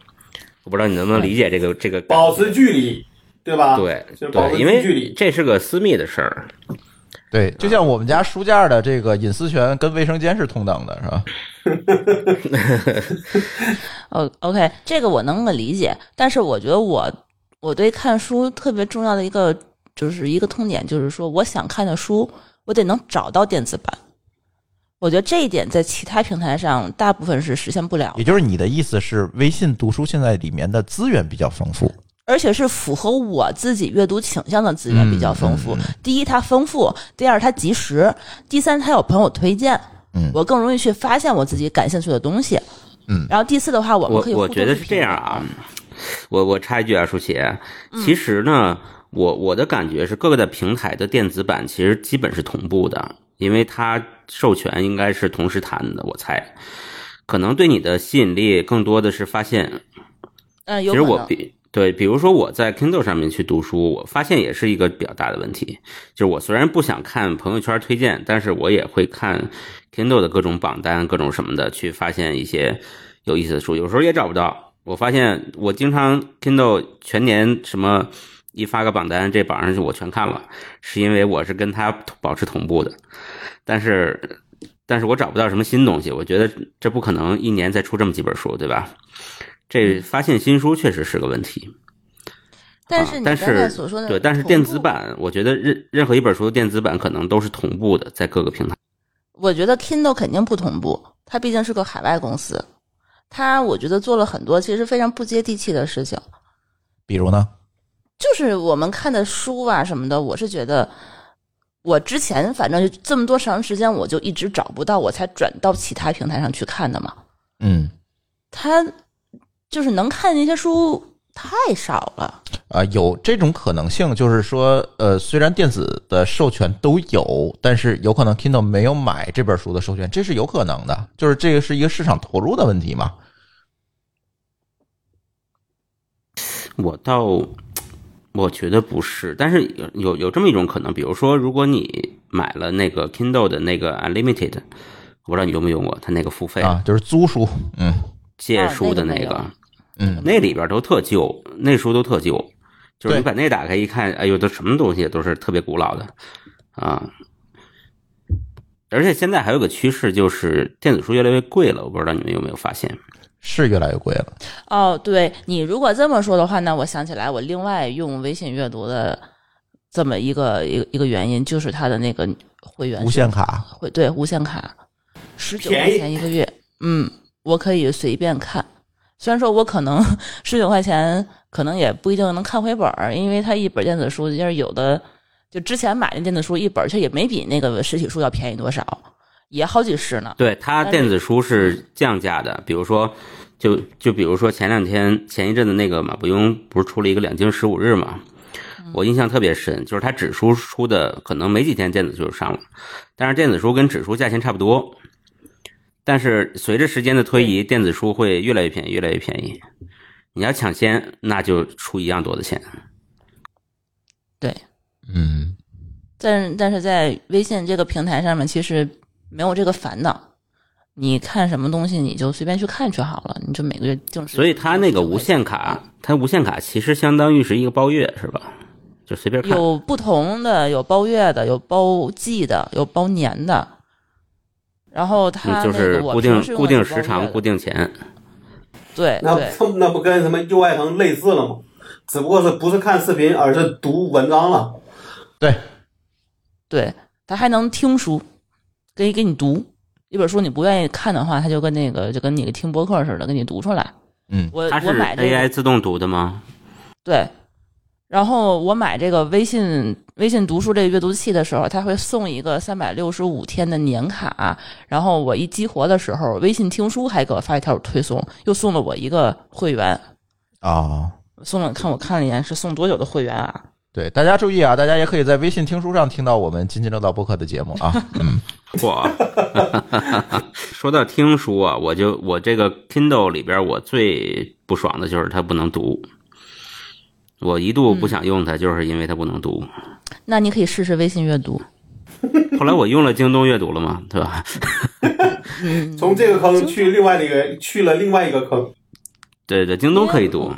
我不知道你能不能理解这个这个保持距离，对吧？对就是保持对，因为距离。这是个私密的事儿。对，就像我们家书架的这个隐私权跟卫生间是同等的，是吧？哦，OK，这个我能够理解，但是我觉得我我对看书特别重要的一个就是一个痛点，就是说我想看的书，我得能找到电子版。我觉得这一点在其他平台上大部分是实现不了也，就是你的意思是，微信读书现在里面的资源比较丰富，而且是符合我自己阅读倾向的资源比较丰富。嗯嗯第一，它丰富；第二，它及时；第三，它有朋友推荐，嗯我更容易去发现我自己感兴趣的东西。嗯然后第四的话，我们我可以我觉得是这样啊，我我插一句啊，舒淇，其实呢，我我的感觉是各个的平台的电子版其实基本是同步的，因为它授权应该是同时谈的，我猜。可能对你的吸引力更多的是发现，嗯，其实。我比对，比如说我在 Kindle 上面去读书，我发现也是一个比较大的问题，就是我虽然不想看朋友圈推荐，但是我也会看 Kindle 的各种榜单、各种什么的，去发现一些有意思的书，有时候也找不到。我发现我经常 Kindle 全年什么一发个榜单，这榜上我全看了，是因为我是跟他保持同步的，但是。但是我找不到什么新东西，我觉得这不可能一年再出这么几本书，对吧？这发现新书确实是个问题。但是但刚才是所说的对，但是电子版，我觉得任任何一本书的电子版可能都是同步的，在各个平台。我觉得 Kindle 肯定不同步，它毕竟是个海外公司，它我觉得做了很多其实非常不接地气的事情。比如呢？就是我们看的书啊什么的，我是觉得，我之前反正就这么多长时间，我就一直找不到，我才转到其他平台上去看的嘛。嗯他就是能看那些书太少了，啊、有这种可能性，就是说，呃，虽然电子的授权都有，但是有可能 Kindle 没有买这本书的授权，这是有可能的，就是这个是一个市场投入的问题嘛。我倒我觉得不是，但是有有有这么一种可能，比如说，如果你买了那个 Kindle 的那个 Unlimited，我不知道你用没用过，它那个付费啊，就是租书，嗯借书的啊那个，嗯，那里边都特旧，那书都特旧，就是你把那打开一看，哎呦，都什么东西都是特别古老的啊。而且现在还有个趋势，就是电子书越来越贵了，我不知道你们有没有发现？是越来越贵了。哦，对你如果这么说的话，那我想起来，我另外用微信阅读的这么一个一个一个原因，就是它的那个会员无限卡，会对无限卡，十九块钱一个月，嗯，我可以随便看。虽然说我可能 十九块钱，可能也不一定能看回本儿，因为它一本电子书就是有的，就之前买的电子书一本儿，其实也没比那个实体书要便宜多少，也好几十呢。对，它电子书是降价的，比如说，就就比如说前两天前一阵子那个马伯庸不是出了一个两京十五日嘛，我印象特别深，就是他纸书出的可能没几天电子书就上了，但是电子书跟纸书价钱差不多，但是随着时间的推移，电子书会越来越便宜，越来越便宜。你要抢先，那就出一样多的钱。对，嗯，但但是在微信这个平台上面，其实没有这个烦恼。你看什么东西，你就随便去看就好了，你就每个月定时。所以它那个无限卡，它无限卡其实相当于是一个包月，是吧？就随便看。有不同的，有包月的，有包季的，有包年的。然后它嗯，就是固定固定时长、固定钱。对那那不跟什么优爱腾类似了吗？只不过是不是看视频，而是读文章了。对，对，他还能听书，给给你读一本书，你不愿意看的话，它就跟那个就跟你听播客似的，给你读出来。嗯，我我买这个 AI 自动读的吗？对，然后我买这个微信微信读书这个阅读器的时候，它会送一个三百六十五天的年卡，然后我一激活的时候，微信听书还给我发一条推送，又送了我一个会员，啊、送了看我看了一眼是送多久的会员啊？对，大家注意啊，大家也可以在微信听书上听到我们津津乐道播客的节目啊。嗯，哇！说到听书啊，我就我这个 Kindle 里边，我最不爽的就是它不能读。我一度不想用它，就是因为它不能读。那你可以试试微信阅读，后来我用了京东阅读了嘛，对吧？嗯，从这个坑去另外的一个，去了另外一个坑。对对，京东可以读。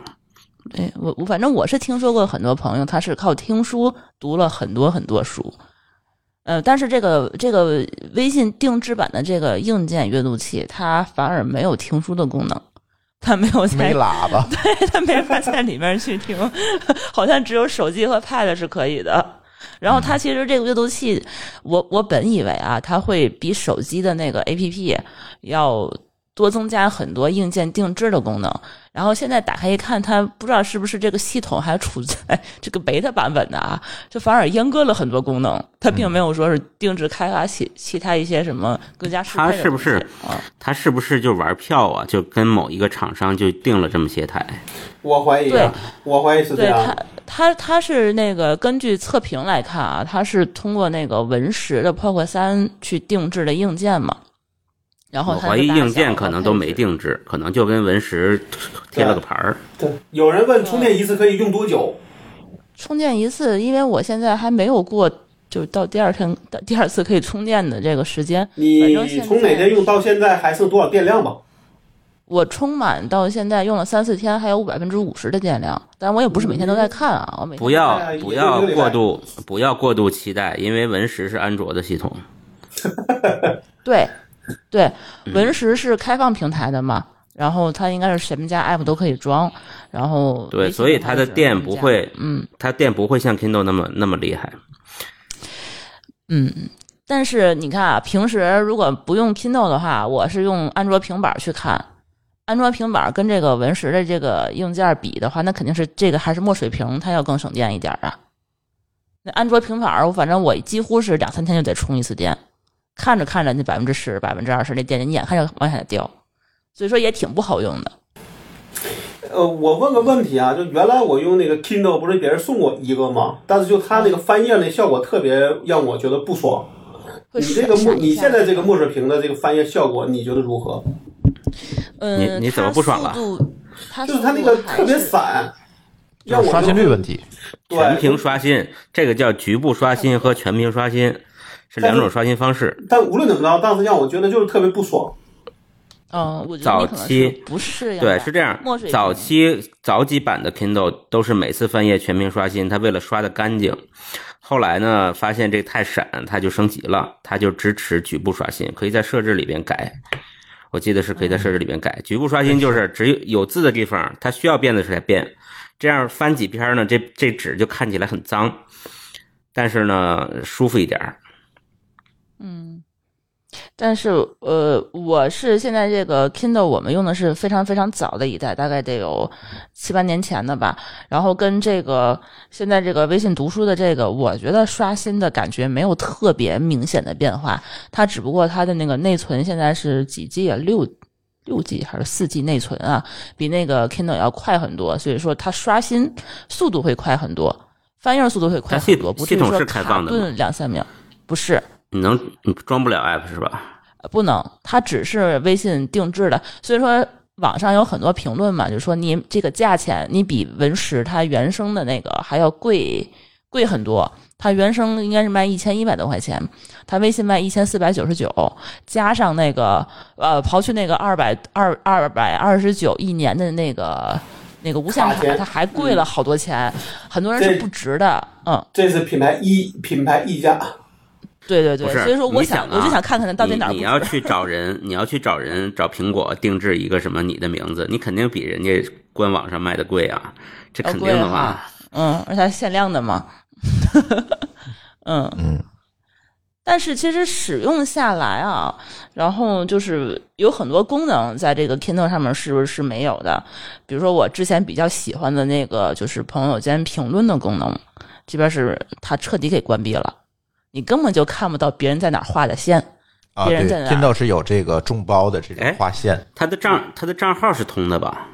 对我我反正我是听说过很多朋友，他是靠听书读了很多很多书，呃，但是这个这个微信定制版的这个硬件阅读器，它反而没有听书的功能，它没有在没喇叭，对它没法在里面去听，好像只有手机和 Pad 是可以的。然后它其实这个阅读器，我我本以为啊，它会比手机的那个 APP 要多增加很多硬件定制的功能。然后现在打开一看，它不知道是不是这个系统还处在这个 beta 版本的啊，就反而阉割了很多功能。它并没有说是定制开发其其他一些什么更加适配的它是不是啊？它是不是就玩票啊？就跟某一个厂商就定了这么些台？我怀疑对啊，我怀疑是这对它样。，它它是那个根据测评来看啊，它是通过那个文石的 POCO 三去定制的硬件嘛。然后我怀疑硬件可能都没。定制，可能就跟文石贴了个牌儿。对，有人问充电一次可以用多久？充电一次，因为我现在还没有过，就是到第二天到第二次可以充电的这个时间。你从哪天用到现在还剩多少电量吧？我充满到现在用了三四天，还有百分之五十的电量，但我也不是每天都在看啊，我每天不要不要过度不要过度期待，因为文石是安卓的系统。对对，嗯文石是开放平台的嘛，然后它应该是什么家 app 都可以装，然后对，所以它的电不会，嗯它电不会像 Kindle 那么那么厉害。嗯。但是你看啊，平时如果不用 Kindle 的话，我是用安卓平板去看。安卓平板跟这个文石的这个硬件比的话，那肯定是这个还是墨水屏，它要更省电一点啊。那安卓平板儿，我反正我几乎是两三天就得充一次电，看着看着那百分之十、百分之二十那电，你眼看着往下掉，所以说也挺不好用的。呃，我问个问题啊，就原来我用那个 Kindle 不是别人送我一个吗？但是就它那个翻页那效果特别让我觉得不爽。你这个墨，你现在这个墨水屏的这个翻页效果，你觉得如何？嗯，你你怎么不爽了就是它那个特别散，要我就是刷新率问题。全屏，刷新，这个叫局部刷新和全屏刷新，是两种刷新方式。但无论怎么着，当时让我觉得就是特别不爽。嗯，我觉得早期不适应对，是这样墨水。早期早几版的 Kindle 都是每次翻页全屏刷新，它为了刷的干净。后来呢，发现这太闪，它就升级了，它就支持局部刷新，可以在设置里边改。我记得是可以在设置里边改。局部刷新就是只有有字的地方，它需要变的时候才变，这样翻几篇呢，这这纸就看起来很脏，但是呢舒服一点儿。嗯，但是呃，我是现在这个 Kindle，我们用的是非常非常早的一代，大概得有七八年前的吧。然后跟这个现在这个微信读书的这个，我觉得刷新的感觉没有特别明显的变化，它只不过它的那个内存现在是几 G 啊，六。六 G 还是四 G 内存啊，比那个 Kindle 要快很多，所以说它刷新速度会快很多，翻页速度会快很多，不至于说系统是开卡放的吗顿两三秒，不是，你能你装不了 app 是吧？不能，它只是微信定制的，所以说网上有很多评论嘛，就说你这个价钱，你比文石它原生的那个还要贵贵很多。它原生应该是卖一千一百多块钱，它微信卖一千四百九十九，加上那个呃，刨去那个二百二二百二十九一年的那个那个无限卡，它还贵了好多钱，很多人是不值的。嗯，这是品牌溢品牌溢价。对对对，所以说我你想啊我就想看看到底哪你你要去找人，你要去找人找苹果定制一个什么你的名字，你肯定比人家官网上卖的贵啊，这肯定的嘛啊。嗯，而且它限量的嘛。嗯嗯，但是其实使用下来啊，然后就是有很多功能在这个 Kindle 上面是不是没有的？比如说我之前比较喜欢的那个就是朋友间评论的功能，这边是它彻底给关闭了，你根本就看不到别人在哪儿画的线。啊，对别人在哪儿，Kindle 是有这个众包的这种哎划线，他的账他的账号是通的吧？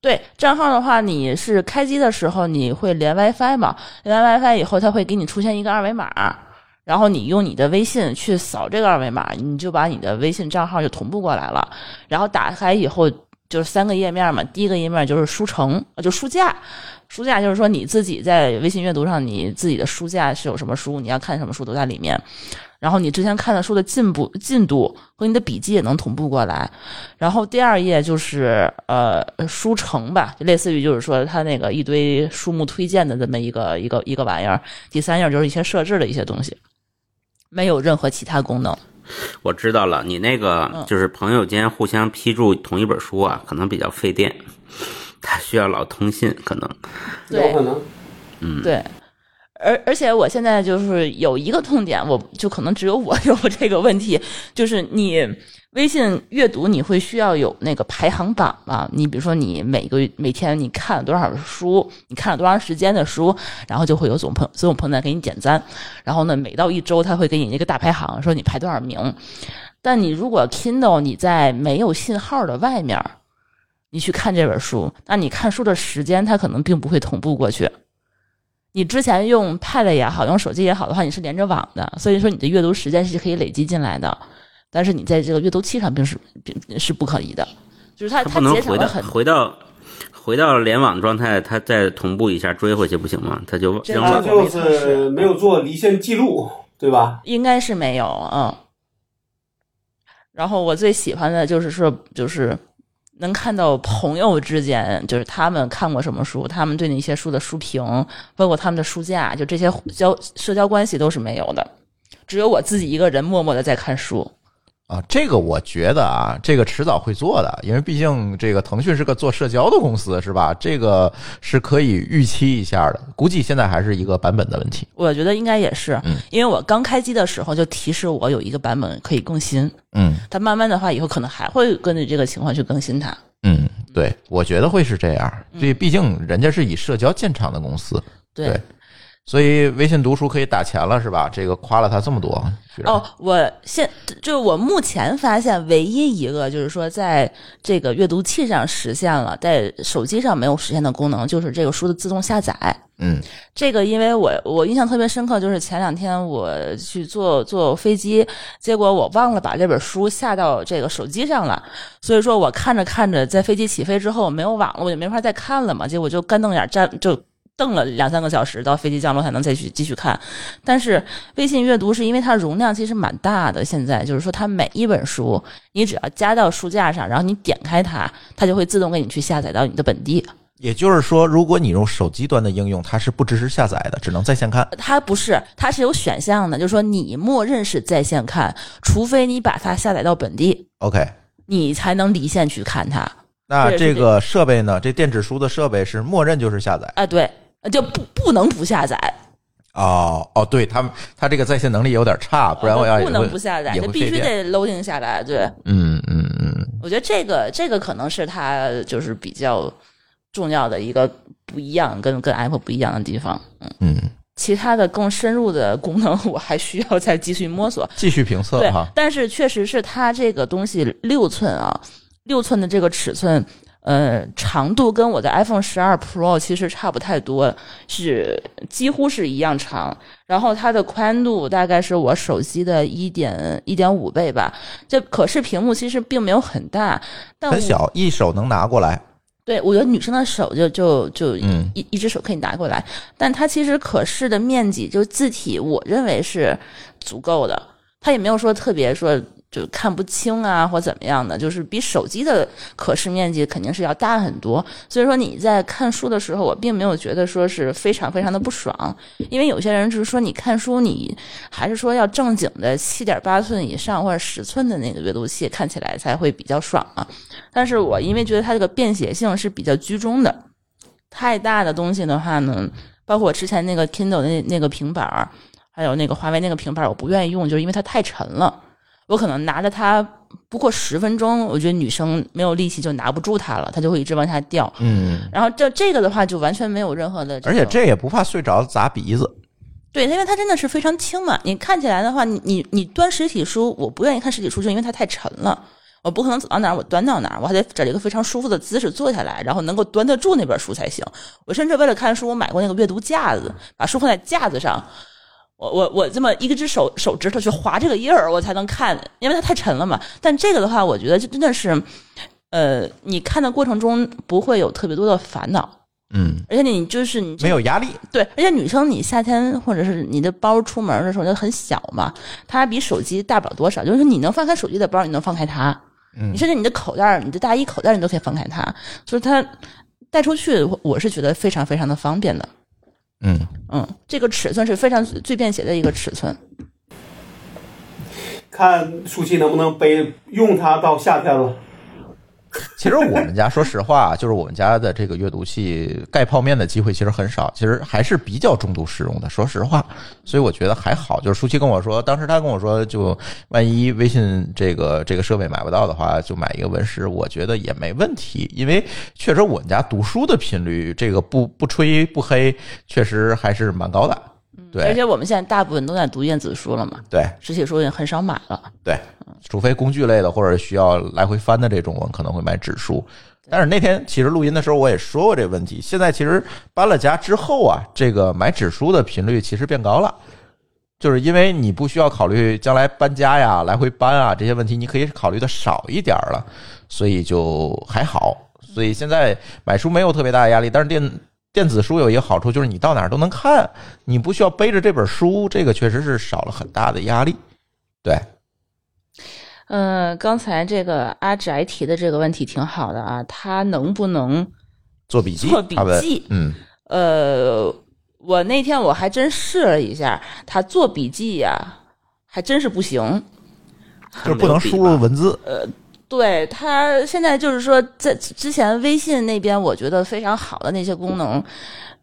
对账号的话，你是开机的时候你会连 WiFi 嘛？连完 WiFi 以后，它会给你出现一个二维码，然后你用你的微信去扫这个二维码，你就把你的微信账号就同步过来了。然后打开以后就是三个页面嘛，第一个页面就是书城，就书架。书架就是说你自己在微信阅读上，你自己的书架是有什么书，你要看什么书都在里面。然后你之前看的书的进步进度和你的笔记也能同步过来。然后第二页就是呃书城吧，就类似于就是说它那个一堆书目推荐的这么一个一个一个玩意儿。第三页就是一些设置的一些东西，没有任何其他功能。我知道了，你那个嗯就是朋友间互相批注同一本书啊，可能比较费电，它需要老通信，可能。对有可能。嗯，对，而而且我现在就是有一个痛点，我就可能只有我 有这个问题，就是你微信阅读你会需要有那个排行榜嘛？你比如说你每个每天你看了多少书，你看了多长时间的书，然后就会有总朋总有朋友给你点赞，然后呢每到一周他会给你一个大排行，说你排多少名。但你如果 Kindle 你在没有信号的外面，你去看这本书，那你看书的时间它可能并不会同步过去。你之前用 Pad 也好，用手机也好的话，你是连着网的，所以说你的阅读时间是可以累积进来的。但是你在这个阅读器上并是并是不可以的，就是它它不能节省回到了很回到回到联网状态，他再同步一下追回去不行吗？他就扔了。就是没有做离线记录，对吧？应该是没有，嗯。然后我最喜欢的就是说，就是能看到朋友之间，就是他们看过什么书，他们对那些书的书评，包括他们的书架，就这些交社交关系都是没有的，只有我自己一个人默默的在看书。啊，这个我觉得啊，这个迟早会做的，因为毕竟这个腾讯是个做社交的公司，是吧？这个是可以预期一下的。估计现在还是一个版本的问题。我觉得应该也是，嗯因为我刚开机的时候就提示我有一个版本可以更新，嗯它慢慢的话以后可能还会根据这个情况去更新它。嗯，对，我觉得会是这样。这毕竟人家是以社交见长的公司，对，对所以微信读书可以打钱了，是吧？这个夸了他这么多，哦，我现就我目前发现唯一一个就是说在这个阅读器上实现了，在手机上没有实现的功能，就是这个书的自动下载。嗯这个因为我我印象特别深刻，就是前两天我去坐坐飞机，结果我忘了把这本书下到这个手机上了，所以说我看着看着，在飞机起飞之后没有网了，我就没法再看了嘛，结果就干瞪眼站就。瞪了两三个小时，到飞机降落才能再去继续看。但是微信阅读是因为它容量其实蛮大的，现在就是说它每一本书，你只要加到书架上，然后你点开它，它就会自动给你去下载到你的本地。也就是说，如果你用手机端的应用，它是不支持下载的，只能在线看。它不是，它是有选项的，就是说你默认是在线看，除非你把它下载到本地，OK，你才能离线去看它。那这个设备呢？这电子书的设备是默认就是下载。啊，对，就不不能不下载，哦哦，对他们，他这个在线能力有点差，不然我要不能不下载，也就必须。得 loading 下来。对，嗯嗯嗯，我觉得这个这个可能是它就是比较重要的一个不一样，跟跟 Apple 不一样的地方。嗯，嗯，其他的更深入的功能，我还需要再继续摸索。继续评测对哈，。但是确实是它这个东西六寸啊，六寸的这个尺寸，呃，长度跟我的 iPhone 十二 Pro 其实差不太多，是几乎是一样长。然后它的宽度大概是我手机的一点一点五倍吧。这可视屏幕其实并没有很大，但很小，一手能拿过来。对，我觉得女生的手就就就嗯一一只手可以拿过来，但它其实可视的面积就字体，我认为是足够的，它也没有说特别说就看不清啊或怎么样的，就是比手机的可视面积肯定是要大很多。所以说你在看书的时候，我并没有觉得说是非常非常的不爽，因为有些人就是说你看书你还是说要正经的七点八寸以上或者十寸的那个阅读器看起来才会比较爽啊。但是我因为觉得它这个便携性是比较居中的，太大的东西的话呢，包括我之前那个 Kindle 那那个平板儿，还有那个华为那个平板，我不愿意用，就是因为它太沉了。我可能拿着它不过十分钟，我觉得女生没有力气就拿不住它了，它就会一直往下掉。嗯，然后这这个的话就完全没有任何的、而且这也不怕睡着砸鼻子。对，因为它真的是非常轻嘛。你看起来的话，你你你端实体书，我不愿意看实体书，就因为它太沉了。我不可能走到哪儿我端到哪儿，我还得找一个非常舒服的姿势坐下来，然后能够端得住那本书才行。我甚至为了看书，我买过那个阅读架子，把书放在架子上，我我我这么一个只手手指头去划这个印儿，我才能看，因为它太沉了嘛。但这个的话，我觉得就真的是，呃，你看的过程中不会有特别多的烦恼，嗯，而且你就是你没有压力。对，而且女生你夏天或者是你的包出门的时候就很小嘛，它比手机大不了多少，就是你能放开手机的包，你能放开它，嗯你甚至你的口袋、你的大衣口袋你都可以放开它，所以它带出去，我我是觉得非常非常的方便的。嗯，嗯，这个尺寸是非常最便携的一个尺寸。看舒淇能不能背用它到夏天了。其实我们家说实话，就是我们家的这个阅读器盖泡面的机会其实很少，其实还是比较重度使用的。说实话，所以我觉得还好。就是舒淇跟我说，当时他跟我说，就万一微信这个这个设备买不到的话，就买一个文石，我觉得也没问题。因为确实我们家读书的频率，这个不不吹不黑，确实还是蛮高的。对，而且我们现在大部分都在读电子书了嘛，对实体书也很少买了。对，除非工具类的或者需要来回翻的这种，我可能会买纸书。但是那天其实录音的时候我也说过这个问题。现在其实搬了家之后啊，这个买纸书的频率其实变高了，就是因为你不需要考虑将来搬家呀、来回搬啊这些问题，你可以考虑的少一点儿了，所以就还好。所以现在买书没有特别大的压力，但是电电子书有一个好处就是你到哪儿都能看，你不需要背着这本书，这个确实是少了很大的压力。对，嗯，刚才这个阿宅提的这个问题挺好的啊，他能不能做笔记，做笔记嗯，呃，我那天我还真试了一下，他做笔记呀、还真是不行。就是不能输入文字。对他现在就是说，在之前微信那边，我觉得非常好的那些功能，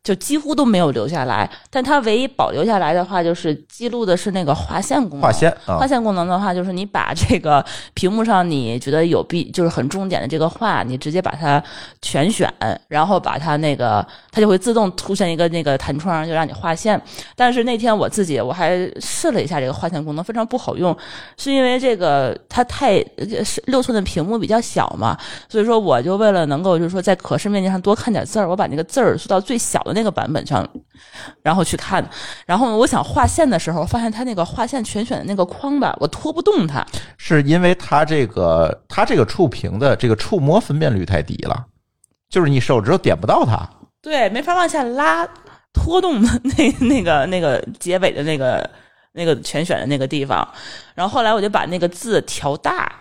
就几乎都没有留下来。但它唯一保留下来的话，就是记录的是那个划线功能。划线啊划，线功能的话，就是你把这个屏幕上你觉得有必就是很重点的这个话，你直接把它全选，然后把它那个它就会自动出现一个那个弹窗，就让你划线。但是那天我自己我还试了一下这个划线功能，非常不好用，是因为这个它太呃是六寸的屏幕比较小嘛，所以说我就为了能够就是说在可视面积上多看点字儿，我把那个字儿缩到最小的那个版本上，然后去看。然后我想划线的时候，发现它那个划线全选的那个框吧，我拖不动它。是因为它这个它这个触屏的这个触摸分辨率太低了，就是你手指头点不到它。对，没法往下拉，拖动的那 那个那个结尾的那个那个全选的那个地方。然后后来我就把那个字调大，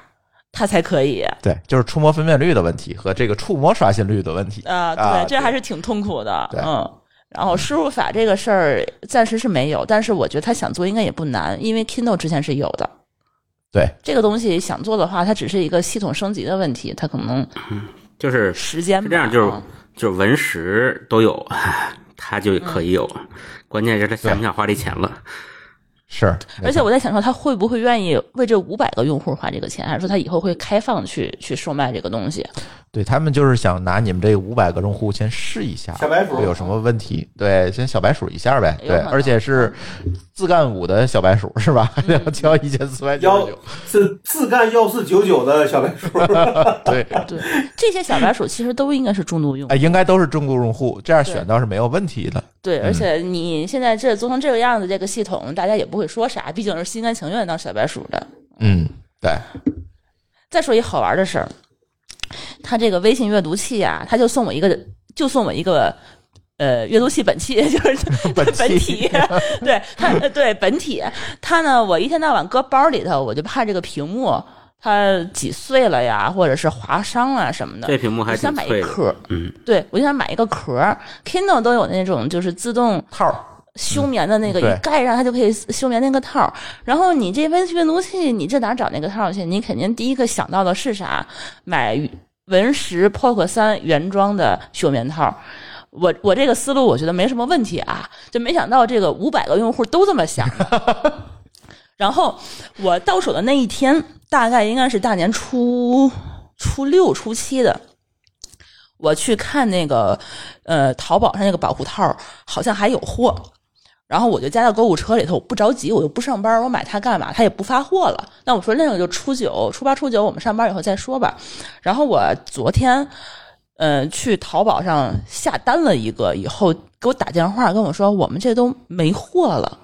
它才可以。对，就是触摸分辨率的问题和这个触摸刷新率的问题。啊，对，啊这还是挺痛苦的。对嗯。然后输入法这个事儿暂时是没有，但是我觉得他想做应该也不难，因为 Kindle 之前是有的。对，这个东西想做的话，它只是一个系统升级的问题，它可能就是时间这样，就是嗯就是文石都有，它就可以有，关键是他想不想花这钱了。是，而且我在想说，他会不会愿意为这五百个用户花这个钱，还是说他以后会开放去去售卖这个东西？对他们就是想拿你们这五百个用户先试一下，小白鼠有什么问题？对，先小白鼠一下呗。对，而且是自干五的小白鼠是吧？要交一千四百九幺十九。是自干幺四九九的小白鼠，对，对，这些小白鼠其实都应该是重度用户哎，。应该都是重度用户，这样选倒是没有问题的。对，而且你现在这做成这个样子，这个系统大家也不会说啥，毕竟是心甘情愿当小白鼠的。嗯，对，再说一好玩的事儿，他这个微信阅读器啊，他就送我一个，就送我一个。呃，阅读器本器 就是本本体，对对本体，它呢，我一天到晚搁包里头，我就怕这个屏幕它挤碎了呀，或者是划伤啊什么的。这屏幕还我想买一壳儿，嗯，对我就想买一个壳儿，Kindle 都有那种就是自动套休眠的那个，一盖上它就可以休眠那个套儿。然后你这微信阅读器，你这哪找那个套去？你肯定第一个想到的是啥？买文石 POC 三原装的休眠套。我我这个思路我觉得没什么问题啊，就没想到这个五百个用户都这么想。然后我到手的那一天，大概应该是大年初初六、初七的。我去看那个，呃，淘宝上那个保护套，好像还有货。然后我就加到购物车里头，我不着急，我又不上班，我买它干嘛？它也不发货了。那我说那个就初九、初八、初九，我们上班以后再说吧。然后我昨天，呃，去淘宝上下单了一个，以后给我打电话跟我说，我们这都没货了。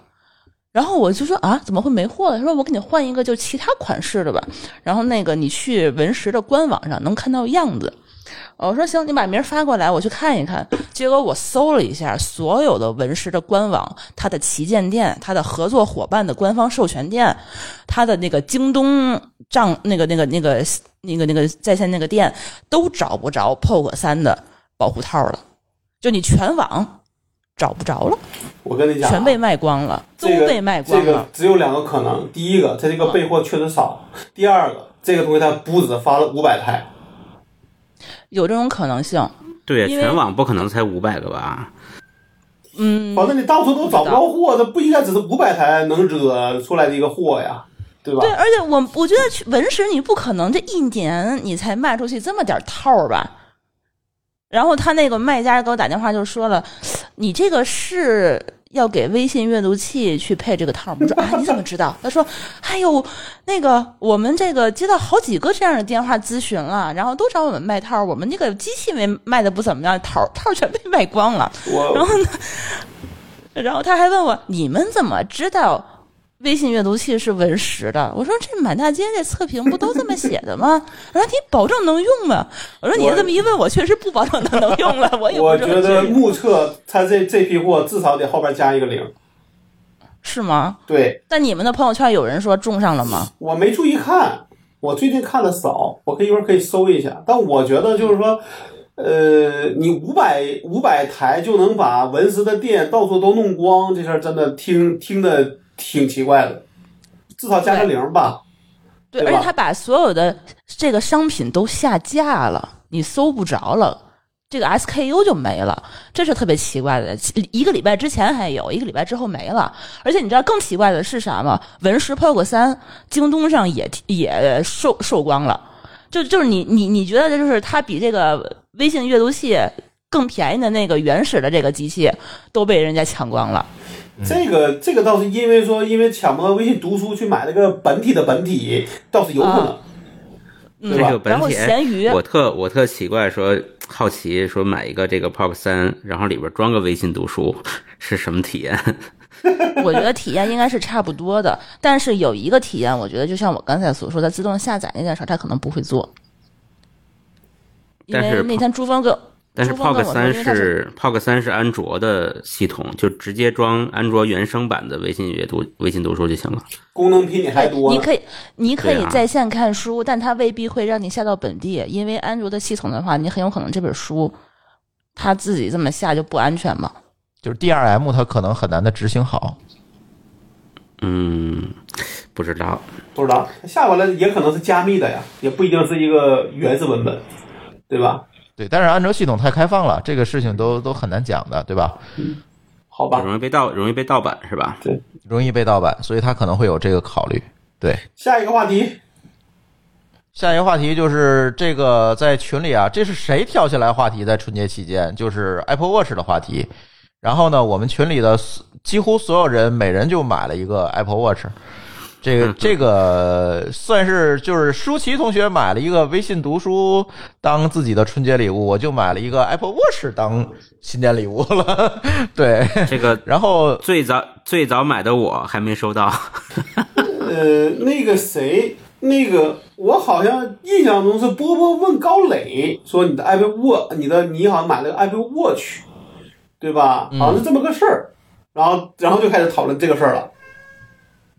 然后我就说啊，怎么会没货了？他说我给你换一个，就其他款式的吧。然后那个你去文石的官网上能看到样子。我说行，你把名儿发过来，我去看一看。结果我搜了一下，所有的文石的官网，它的旗舰店、它的合作伙伴的官方授权店、它的那个京东账、那个、那个、那个、那个、那个在线那个店，都找不着 POCO 三的保护套了。就你全网找不着了，我跟你讲啊，全被卖光了，都这个被卖光了这个了。只有两个可能，第一个，它这个备货确实少；第二个，这个东西它不止发了五百台，有这种可能性。对，全网不可能才五百个吧？嗯，反正你到处都找不着货，这不应该只是五百台能惹出来的一个货呀，对吧？对，而且我我觉得去文石你不可能这一年你才卖出去这么点套儿吧？然后他那个卖家给我打电话就说了，你这个是要给微信阅读器去配这个套？我说啊，你怎么知道？他说，哎呦，那个我们这个接到好几个这样的电话咨询了，然后都找我们卖套，我们那个机器没卖的不怎么样，套套全被卖光了。然后呢，然后他还问我，你们怎么知道微信阅读器是文石的？我说这满大街这测评不都这么写的吗？我说你保证能用吗？我说你这么一问，我确实不保证它能用了，我也不我觉得目测它这这批货至少得后边加一个零。是吗？对但你们的朋友圈有人说中上了吗？我没注意看，我最近看的少，我可以一会儿可以搜一下。但我觉得就是说，呃，你五百五百台就能把文石的店到处都弄光，这事儿真的听听的挺奇怪的，至少加个零吧。对，对而且他把所有的这个商品都下架了，你搜不着了。这个 SKU 就没了，这是特别奇怪的。一个礼拜之前还有，一个礼拜之后没了。而且你知道更奇怪的是啥吗？文石 POCO 三，京东上也也售售光了。就就是你你你觉得就是它比这个微信阅读器更便宜的那个原始的这个机器都被人家抢光了。这个这个倒是因为说，因为抢不到微信读书去买了个本体的本体，倒是有可能。啊嗯对吧这个然后本体，闲鱼我特我特奇怪，说好奇说买一个这个 Pop 三，然后里边装个微信读书是什么体验？我觉得体验应该是差不多的，但是有一个体验，我觉得就像我刚才所说的，自动下载那件事儿，他可能不会做。因但是为那天朱峰哥，但是朱峰跟 POC 我说三是是 POC 三是安卓的系统，就直接装安卓原生版的微信阅读、微信读书就行了。功能比你还多呢。你可以，你可以在线看书，但它未必会让你下到本地，因为安卓的系统的话，你很有可能这本书它自己这么下就不安全嘛。就是 DRM 它可能很难的执行好。嗯，不知道。不知道下过来也可能是加密的呀，也不一定是一个原始文本，对吧？对，但是安卓系统太开放了，这个事情都都很难讲的，对吧？好吧，容易被盗，容易被盗版是吧？对容易被盗版，所以他可能会有这个考虑。对，下一个话题，下一个话题就是这个在群里啊，这是谁挑起来话题？在春节期间，就是 Apple Watch 的话题。然后呢，我们群里的几乎所有人，每人就买了一个 Apple Watch。这个这个算是就是舒淇同学买了一个微信读书当自己的春节礼物，我就买了一个 Apple Watch 当新年礼物了。对，这个 然后最早最早买的我还没收到。呃，那个谁，那个我好像印象中是波波问高磊说你的 Apple Watch，你的你好像买了个 Apple Watch，对吧？好像是这么个事儿，然后然后就开始讨论这个事儿了。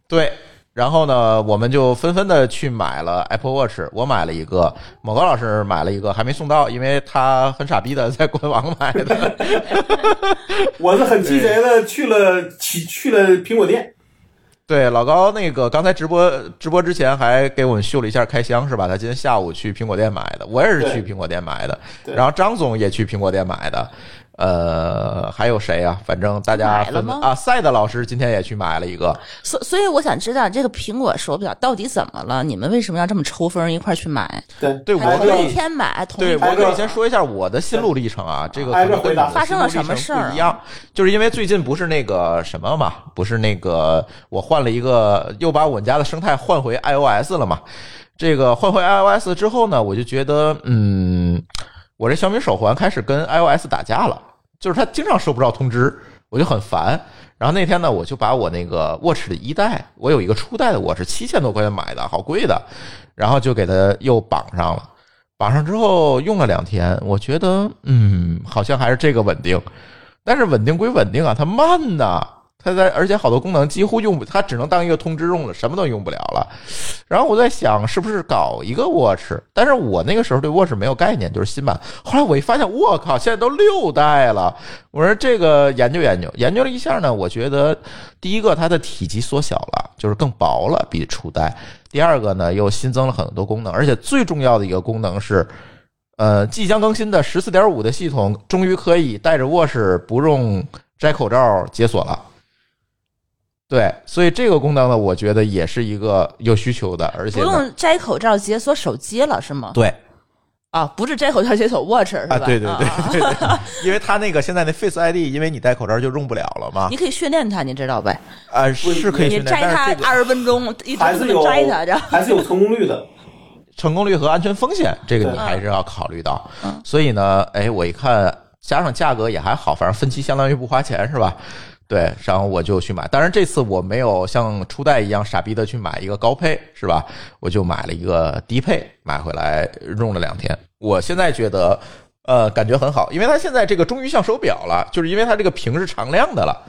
对，然后呢，我们就纷纷的去买了 Apple Watch。我买了一个，某高老师买了一个，还没送到，因为他很傻逼的在官网买的。我是很鸡贼的去了去去了苹果店，对，老高那个刚才直播直播之前还给我们秀了一下开箱，是吧？他今天下午去苹果店买的，我也是去苹果店买的，然后张总也去苹果店买的。呃，还有谁啊？反正大家买了吗啊，赛的老师今天也去买了一个，所所以我想知道这个苹果手表到底怎么了？你们为什么要这么抽风一块儿去买？对对我一可以天买，同对，一天我可以先说一下我的心路历程啊，这个可能跟你发生了什么事儿啊不一样，就是因为最近不是那个什么嘛，不是那个我换了一个，又把我们家的生态换回 iOS 了嘛。这个换回 iOS 之后呢，我就觉得，嗯，我这小米手环开始跟 iOS 打架了，就是它经常收不着通知，我就很烦。然后那天呢，我就把我那个 Watch 的一代，我有一个初代的 Watch，七千多块钱买的，好贵的，然后就给它又绑上了。绑上之后用了两天，我觉得嗯，好像还是这个稳定，但是稳定归稳定啊，它慢呐，它在而且好多功能几乎用不，它只能当一个通知用了，什么都用不了了。然后我在想，是不是搞一个 Watch？但是我那个时候对 Watch 没有概念，就是新版。后来我一发现，我靠，现在都六代了。我说这个研究研究，研究了一下呢，我觉得第一个它的体积缩小了，就是更薄了，比初代。第二个呢，又新增了很多功能，而且最重要的一个功能是，呃，即将更新的十四点五的系统终于可以带着 Watch 不用摘口罩解锁了。对，所以这个功能呢，我觉得也是一个有需求的，而且不，用摘口罩解锁手机了是吗？对啊，不是摘口罩解锁 Watch 是吧？啊，对对对啊对对，因为它那个现在那 Face ID，因为你戴口罩就用不了了嘛你，可以训练它，你知道呗？啊，是可以你训练，摘它二十分钟，一直这么还是有摘它，然后还是有成功率的。成功率和安全风险，这个你还是要考虑到嗯。所以呢，哎，我一看，加上价格也还好，反正分期相当于不花钱，是吧？对，然后我就去买。当然这次我没有像初代一样傻逼的去买一个高配，是吧？我就买了一个低配，买回来用了两天。我现在觉得，呃，感觉很好，因为它现在这个终于像手表了，就是因为它这个屏是常亮的了。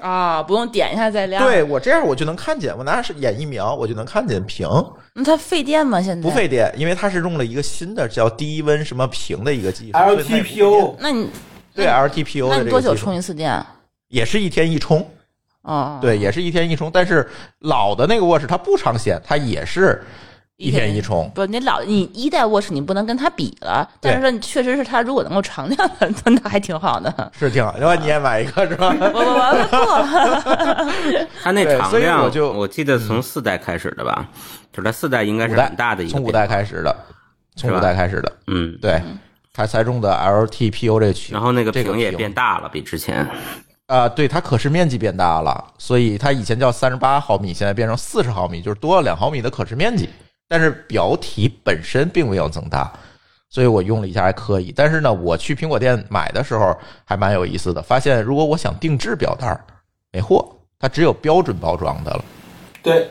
啊，不用点一下再亮。对，我这样我就能看见，我拿是眼一瞄，我就能看见屏。那它费电吗？现在不费电，因为它是用了一个新的叫低温什么屏的一个技术 LTPO 那你对 LTPO 那你多久充一次电？也是一天一充，哦，对，也是一天一充。但是老的那个卧室它不长线，它也是一天一充。不，你老你一代卧室你不能跟它比了，但是说你确实是它如果能够常亮的，那还挺好的。是挺好，要不你也买一个是吧？我我我不，它那对所以常亮，我就我记得从四代开始的吧，就是它四代应该是很大的一个从五代开始的，从五代开始的，嗯，对，它才用的 LTPO 这个区，然后那个屏也变大了，比之前。啊、对，它可视面积变大了，所以它以前叫三十八毫米，现在变成四十毫米，就是多了两毫米的可视面积。但是表体本身并没有增大，所以我用了一下还可以。但是呢，我去苹果店买的时候还蛮有意思的，发现如果我想定制表带儿，没货，它只有标准包装的了，对，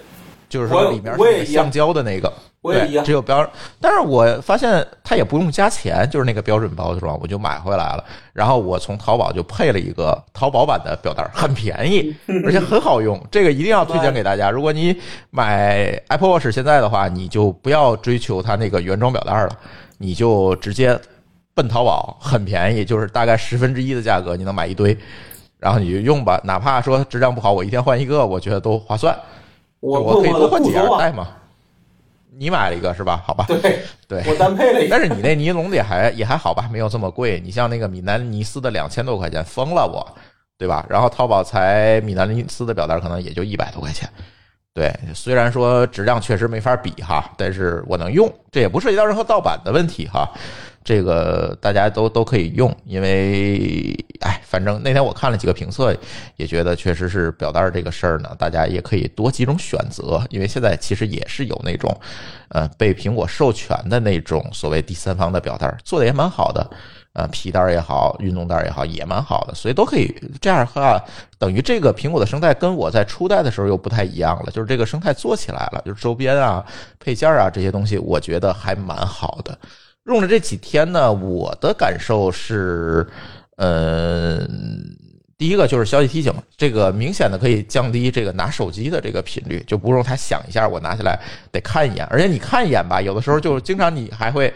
就是说里面是橡胶的那个。对，我也一样只。有标，但是我发现它也不用加钱，就是那个标准包装，我就买回来了。然后我从淘宝就配了一个淘宝版的表带，很便宜，而且很好用。这个一定要推荐给大家。如果你买 Apple Watch 现在的话，你就不要追求它那个原装表带了，你就直接奔淘宝，很便宜，就是大概十分之一的价格，你能买一堆。然后你就用吧，哪怕说质量不好，我一天换一个，我觉得都划算。我我可以多换几不多啊，样戴嘛。你买了一个是吧？好吧，对对，我单配了一个。但是你那尼龙的也还也还好吧，没有这么贵。你像那个米兰尼斯的两千多块钱，疯了我，对吧？然后淘宝才米兰尼斯的表带可能也就一百多块钱。对，虽然说质量确实没法比哈，但是我能用，这也不涉及到任何盗版的问题哈。这个大家都都可以用，因为哎，反正那天我看了几个评测，也觉得确实是表带这个事儿呢，大家也可以多几种选择，因为现在其实也是有那种，呃，被苹果授权的那种所谓第三方的表带，做的也蛮好的，呃，皮带也好，运动带也好，也蛮好的，所以都可以这样的话，等于这个苹果的生态跟我在初代的时候又不太一样了，就是这个生态做起来了，就是周边啊、配件啊这些东西，我觉得还蛮好的。用了这几天呢，我的感受是，呃，第一个就是消息提醒，这个明显的可以降低这个拿手机的这个频率，就不用它响一下，我拿起来得看一眼，而且你看一眼吧，有的时候就经常你还会。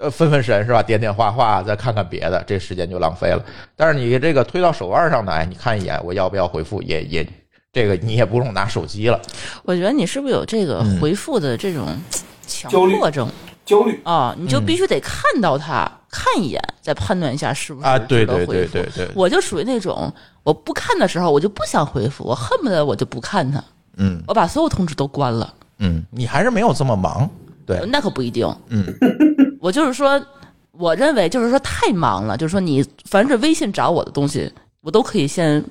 呃，分分神是吧？点点画画，再看看别的，这时间就浪费了。但是你这个推到手腕上来，你看一眼，我要不要回复？也也，这个你也不用拿手机了。我觉得你是不是有这个嗯回复的这种强焦虑迫症焦虑，啊？你就嗯必须得看到它，看一眼，再判断一下是不是啊，对对值得回复对对对，我就属于那种我不看的时候，我就不想回复，我恨不得我就不看它，嗯我把所有通知都关了。嗯，你还是没有这么忙，对，那可不一定。嗯，我就是说，我认为就是说太忙了，就是说你凡是微信找我的东西，我都可以先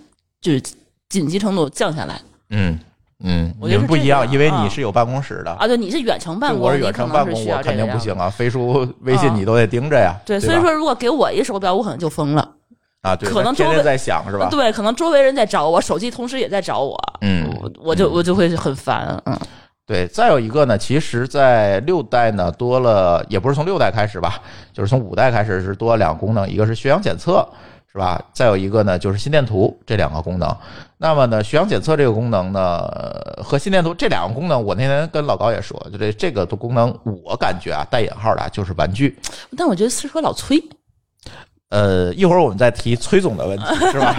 就是紧急程度降下来嗯嗯，你我觉得们不一样，因为啊你是有办公室的，啊。对，你是远程办公，我是远程办公，我肯定。不行啊，飞书、微信啊你都得盯着呀。对，吧所以说如果给我一手表，我可能就疯了。啊，对，可能周围那天天在想是吧？对，可能周围人在找我，手机同时也在找我，嗯我我就我就会很烦。嗯，对，再有一个呢，其实，在六代呢多了，也不是从六代开始吧，就是从五代开始是多了两个功能，一个是血氧检测，是吧？再有一个呢就是心电图这两个功能。那么呢，血氧检测这个功能呢和心电图这两个功能，我那天跟老高也说，就这这个的功能，我感觉啊带引号的就是玩具。但我觉得四车老催，呃，一会儿我们再提崔总的问题，是吧？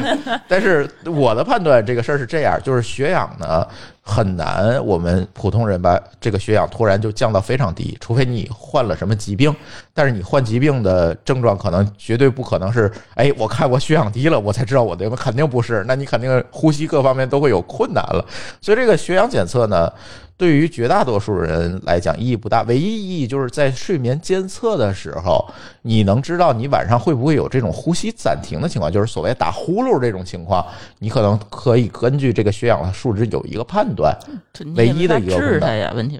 但是我的判断，这个事儿是这样，就是血氧呢很难，我们普通人把这个血氧突然就降到非常低，除非你患了什么疾病。但是你患疾病的症状可能绝对不可能是，哎，我看我血氧低了，我才知道我的，肯定不是。那你肯定呼吸各方面都会有困难了。所以这个血氧检测呢，对于绝大多数人来讲意义不大，唯一意义就是在睡眠监测的时候，你能知道你晚上会不会有这种呼吸暂停的情况，就是所谓打呼噜这种情况，你可能可以根据这个血氧的数值有一个判断。唯一的一个功能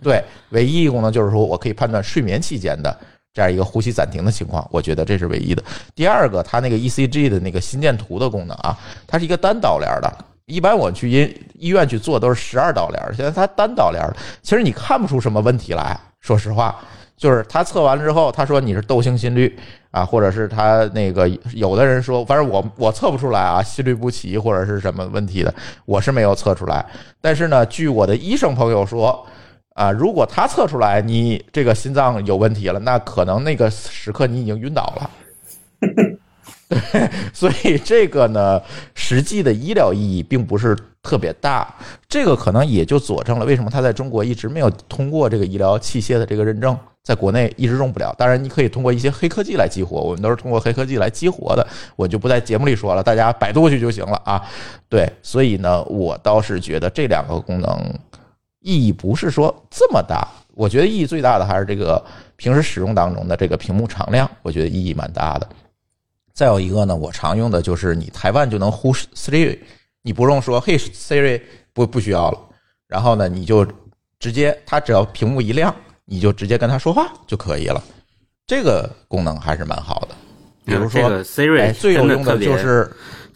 对，唯一一个功能就是说我可以判断睡眠期间的这样一个呼吸暂停的情况，我觉得这是唯一的。第二个，它那个 ECG 的那个心电图的功能啊，它是一个单导联的。一般我去医医院去做都是十二导联，现在他单导联，其实你看不出什么问题来。说实话，就是他测完了之后，他说你是窦性心律啊，或者是他那个有的人说，反正我我测不出来啊，心律不齐或者是什么问题的，我是没有测出来。但是呢，据我的医生朋友说，啊，如果他测出来你这个心脏有问题了，那可能那个时刻你已经晕倒了。对，所以这个呢，实际的医疗意义并不是特别大。这个可能也就佐证了为什么他在中国一直没有通过这个医疗器械的这个认证，在国内一直用不了。当然，你可以通过一些黑科技来激活，我们都是通过黑科技来激活的，我就不在节目里说了，大家百度去就行了啊。对，所以呢，我倒是觉得这两个功能意义不是说这么大。我觉得意义最大的还是这个平时使用当中的这个屏幕常亮，我觉得意义蛮大的。再有一个呢，我常用的就是你台湾就能呼 Siri，你不用说嘿 Siri 不不需要了，然后呢你就直接它只要屏幕一亮，你就直接跟它说话就可以了。这个功能还是蛮好的。比如说，这个 Siri 哎，最有用的就是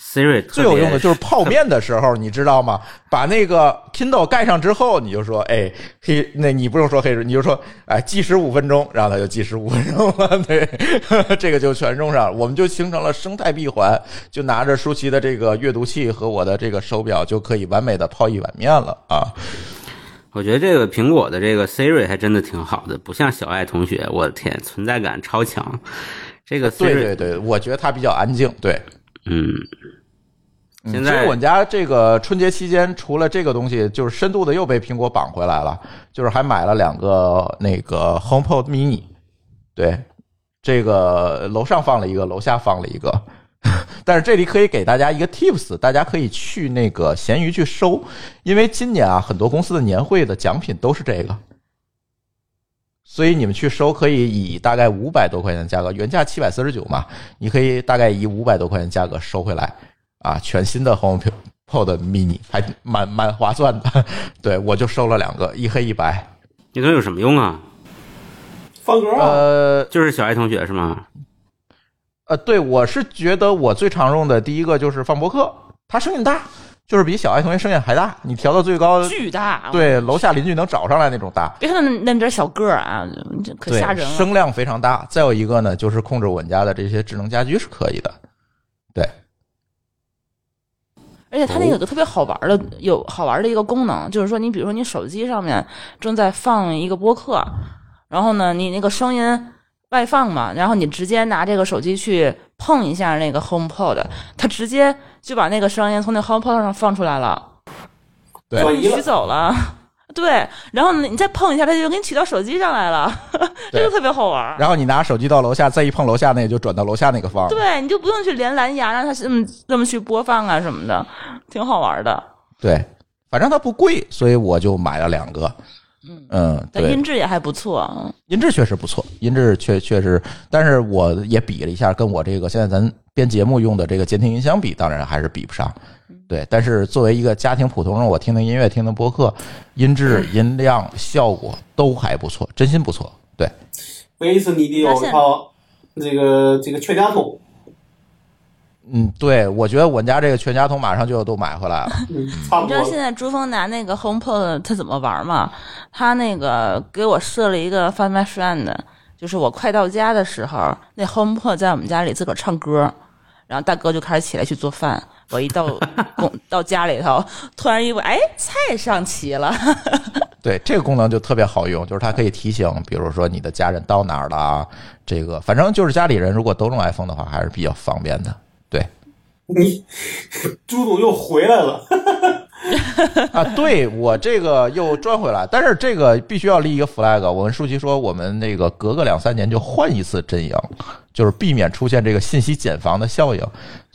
Siri 最有用的就是泡面的时候，你知道吗？把那个 Kindle 盖上之后，你就说，哎，黑，那你不用说黑你就说，哎，计时五分钟，然后它就计时五分钟了。对，这个就全用上了，我们就形成了生态闭环，就拿着舒淇的这个阅读器和我的这个手表，就可以完美的泡一碗面了啊！我觉得这个苹果的这个 Siri 还真的挺好的，不像小爱同学，我的天，存在感超强。这个 Siri，对对对，我觉得它比较安静，对。嗯，嗯现在所以我们家这个春节期间，除了这个东西，就是深度的又被苹果绑回来了，就是还买了两个那个 HomePod mini，对，这个楼上放了一个，楼下放了一个。但是这里可以给大家一个 tips，大家可以去那个闲鱼去收，因为今年啊，很多公司的年会的奖品都是这个，所以你们去收可以以大概五百多块钱的价格，原价七百四十九嘛，你可以大概以五百多块钱价格收回来啊，全新的 HomePod mini 还蛮蛮划算的，对我就收了两个，一黑一白，你说有什么用啊？放歌啊，呃就是小爱同学是吗？呃，对我是觉得我最常用的第一个就是放播客，它声音大，就是比小爱同学声音还大，你调到最高，巨大，，对，楼下邻居能找上来那种大。别看那那么点小个儿啊，这可吓人，了。声量非常大。再有一个呢，就是控制我们家的这些智能家居是可以的。对，而且它那个有个特别好玩的，有好玩的一个功能，就是说，你比如说你手机上面正在放一个播客，然后呢，你那个声音外放嘛，然后你直接拿这个手机去碰一下那个 HomePod，它直接就把那个声音从那 HomePod 上放出来了，对转移了取走了。对，然后，你再碰一下，它就给你取到手机上来了，这对个特别好玩。然后你拿手机到楼下，再一碰楼下那个，就转到楼下那个方。对，你就不用去连蓝牙，让它这么这么去播放啊什么的，挺好玩的。对，反正它不贵，所以我就买了两个。嗯但对，音质也还不错。嗯音质确实不错，音质确确实，但是我也比了一下，跟我这个现在咱编节目用的这个监听音箱比，当然还是比不上。对，但是作为一个家庭普通人，我听听音乐、听听播客，音质、音量、效果都还不错，真心不错。对，唯一是你得有一套这个这个全家桶，嗯，对，我觉得我们家这个全家桶马上就要都买回来了。你知道现。在珠峰拿那个 HomePod 他怎么玩吗？他那个给我设了一个 Find My Friend，就是我快到家的时候，那 HomePod 在我们家里自个儿唱歌，然后大哥就开始起来去做饭。我一到 公到家里头，突然一问，哎，菜上齐了，对这个功能就特别好用，就是它可以提醒，比如说你的家人到哪儿了，这个反正就是家里人如果都用 iPhone 的话，还是比较方便的。对。你 朱总又回来了，啊，对我这个又转回来，但是这个必须要立一个 flag。我跟舒淇说，我们那个隔个两三年就换一次阵营，就是避免出现这个信息茧房的效应。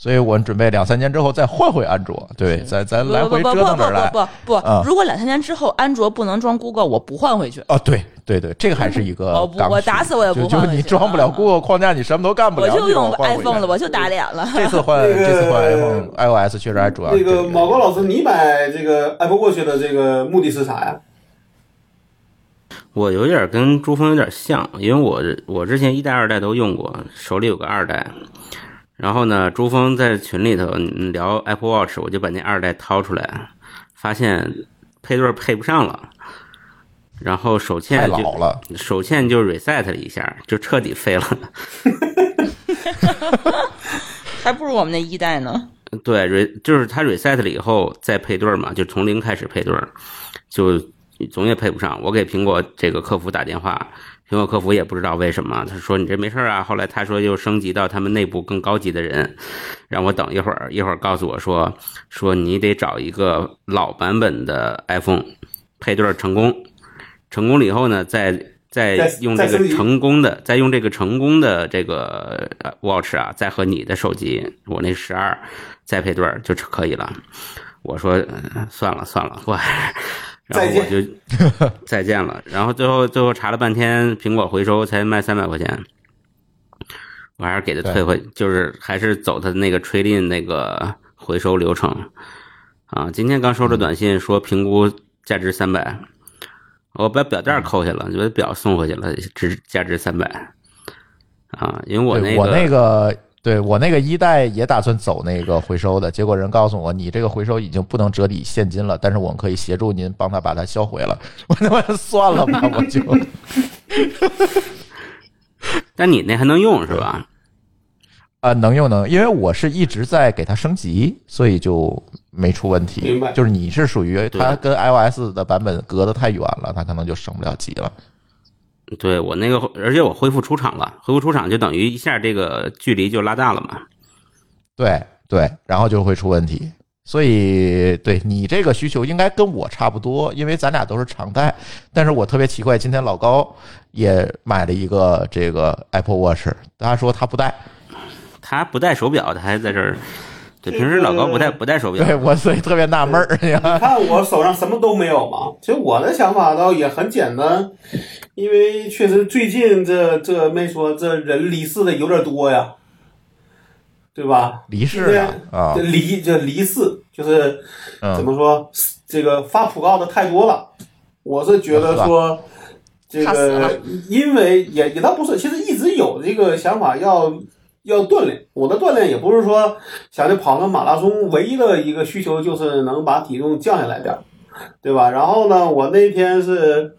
所以我们准备两三年之后再换回安卓，对，咱咱来回不不折腾着来。不不不啊不，如果两三年之后安卓不能装 Google，我不换回去。哦，对对对，这个还是一个我不我打死我也不就就是你装不了啊 Google 框架，你什么都干不了。我就用 iPhone 了，我就打脸了。这次换这次换 iPhone iOS 确实还主要这个毛高老师，你买这个 Apple Watch 的这个目的是啥呀？我有点跟珠峰有点像，因为我我之前一代、二代都用过，手里有个二代。然后呢，珠峰在群里头嗯聊 Apple Watch，我就把那二代掏出来，发现配对配不上了，然后手欠就老了。手欠就 reset 了一下，就彻底废了。还不如我们那一代呢。对，re 就是它 reset 了以后再配对嘛，就从零开始配对，就总也配不上。我给苹果这个客服打电话，苹果客服也不知道为什么，他说你这没事儿啊。后来他说又升级到他们内部更高级的人，让我等一会儿，一会儿告诉我说说你得找一个老版本的 iPhone 配对成功，成功了以后呢，再再再用这个成功的，再用这个成功的这个呃 Watch 啊，再和你的手机，我那十二再配对儿就可以了。我说、呃算了算了，我还然后我就 再见了。然后最后最后查了半天，苹果回收才卖三百块钱，我还是给他退回，就是还是走他那个 trade in 那个回收流程啊。今天刚收着短信说评估价值三百，我把表带扣下了，就把表送回去了，值价值三百啊。因为我那个我那个，对我那个一代也打算走那个回收的，结果人告诉我，你这个回收已经不能折抵现金了，但是我们可以协助您帮他把它销毁了。我他妈算了吧，我就但你那还能用是吧？啊、能用能，因为我是一直在给它升级，所以就没出问题。明白就是你是属于它跟 iOS 的版本隔得太远了，它可能就升不了级了。对我那个，而且我恢复出厂了，恢复出厂就等于一下这个距离就拉大了嘛。对对，然后就会出问题。所以，对你这个需求应该跟我差不多，因为咱俩都是常戴。但是我特别奇怪，今天老高也买了一个这个 Apple Watch，他说他不戴，他不戴手表，他还在这儿。对，平时老高不戴不戴手表对，我所以特别纳闷儿。你看看我手上什么都没有嘛。其实我的想法倒也很简单，因为确实最近这这没说这人离世的有点多呀，对吧？离世啊啊这，离这离世就是怎嗯，么说，这个发讣告的太多了。我是觉得说，这个因为也也倒不是，其实一直有这个想法要要锻炼。我的锻炼也不是说想去跑个马拉松，唯一的一个需求就是能把体重降下来点儿，对吧？然后呢，我那天是。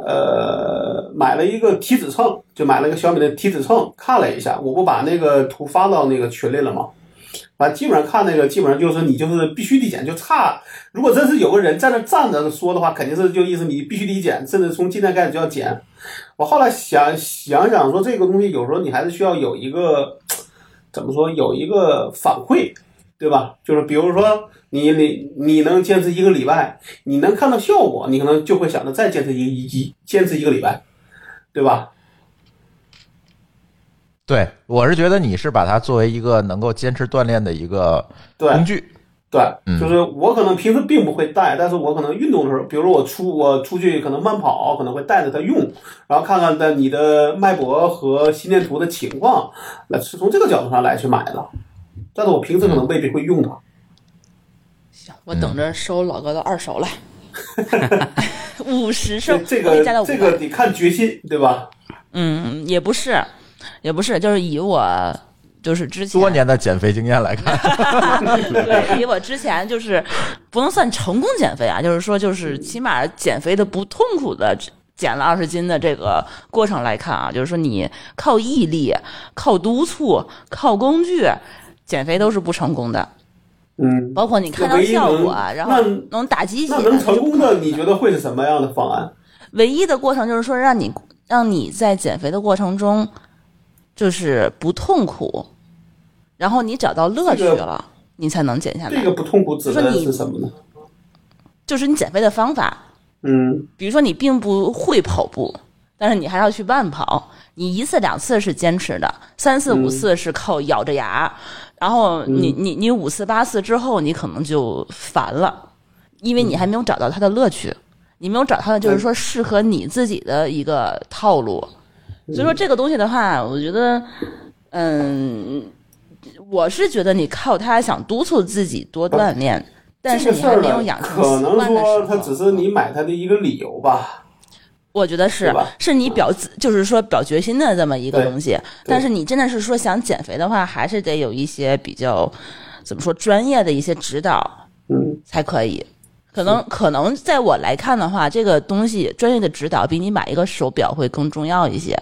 呃，买了一个体脂秤，就买了个小米的体脂秤，看了一下，我不把那个图发到那个群里了吗？反正基本上看那个，基本上就是你就是必须得减，就差。如果真是有个人在那站着说的话，肯定是就意思你必须得减，甚至从今天开始就要减。我后来想想想说，这个东西有时候你还是需要有一个怎么说，有一个反馈，对吧？就是比如说你你你能坚持一个礼拜，你能看到效果，你可能就会想着再坚持一一坚持一个礼拜，对吧？对，我是觉得你是把它作为一个能够坚持锻炼的一个对，工具。对，嗯就是我可能平时并不会带，但是我可能运动的时候，比如说我出我出去可能慢跑，可能会带着它用，然后看看的你的脉搏和心电图的情况，那是从这个角度上来去买的。但是我平时可能未必会用它。行，我等着收老哥的二手了，五十这收，我给这个。这个得看决心，对吧？嗯，也不是，也不是，就是以我就是之前多年的减肥经验来看，对，以我之前就是不能算成功减肥啊，就是说就是起码减肥的不痛苦的减了二十斤的这个过程来看啊，就是说你靠毅力、靠督促、靠工具减肥都是不成功的。嗯，包括你看到效果啊，然后能打鸡血，那能成功的，你觉？得会是什么样的方案？唯一的过程就是说，让你让你在减肥的过程中，就是不痛苦，然后你找到乐趣这个了，你才能减下来。这个不痛苦指的是什么呢？就是你减肥的方法，嗯比如说你并不会跑步，但是你还要去慢跑，你一次两次是坚持的，三次嗯五次是靠咬着牙，然后你你你五次八次之后，你可能就烦了，因为你还没有找到它的乐趣，你没有找到的就是说适合你自己的一个套路。所以说这个东西的话，我觉得，嗯，我是觉得你靠它想督促自己多锻炼，但是你还没有，养成习惯的时说它，只是你买它的一个理由吧。我觉得是是你表自就是说表决心的这么一个东西。但是你真的是说想减肥的话，还是得有一些比较怎么说专业的一些指导嗯，才可以。可能可能在我来看的话，这个东西专业的指导比你买一个手表会更重要一些。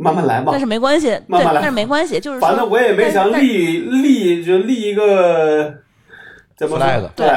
慢慢来嘛但。是没关系，对，慢慢来但是没关系，就是说，反正我也没想立立就立一个怎么说 flag 对，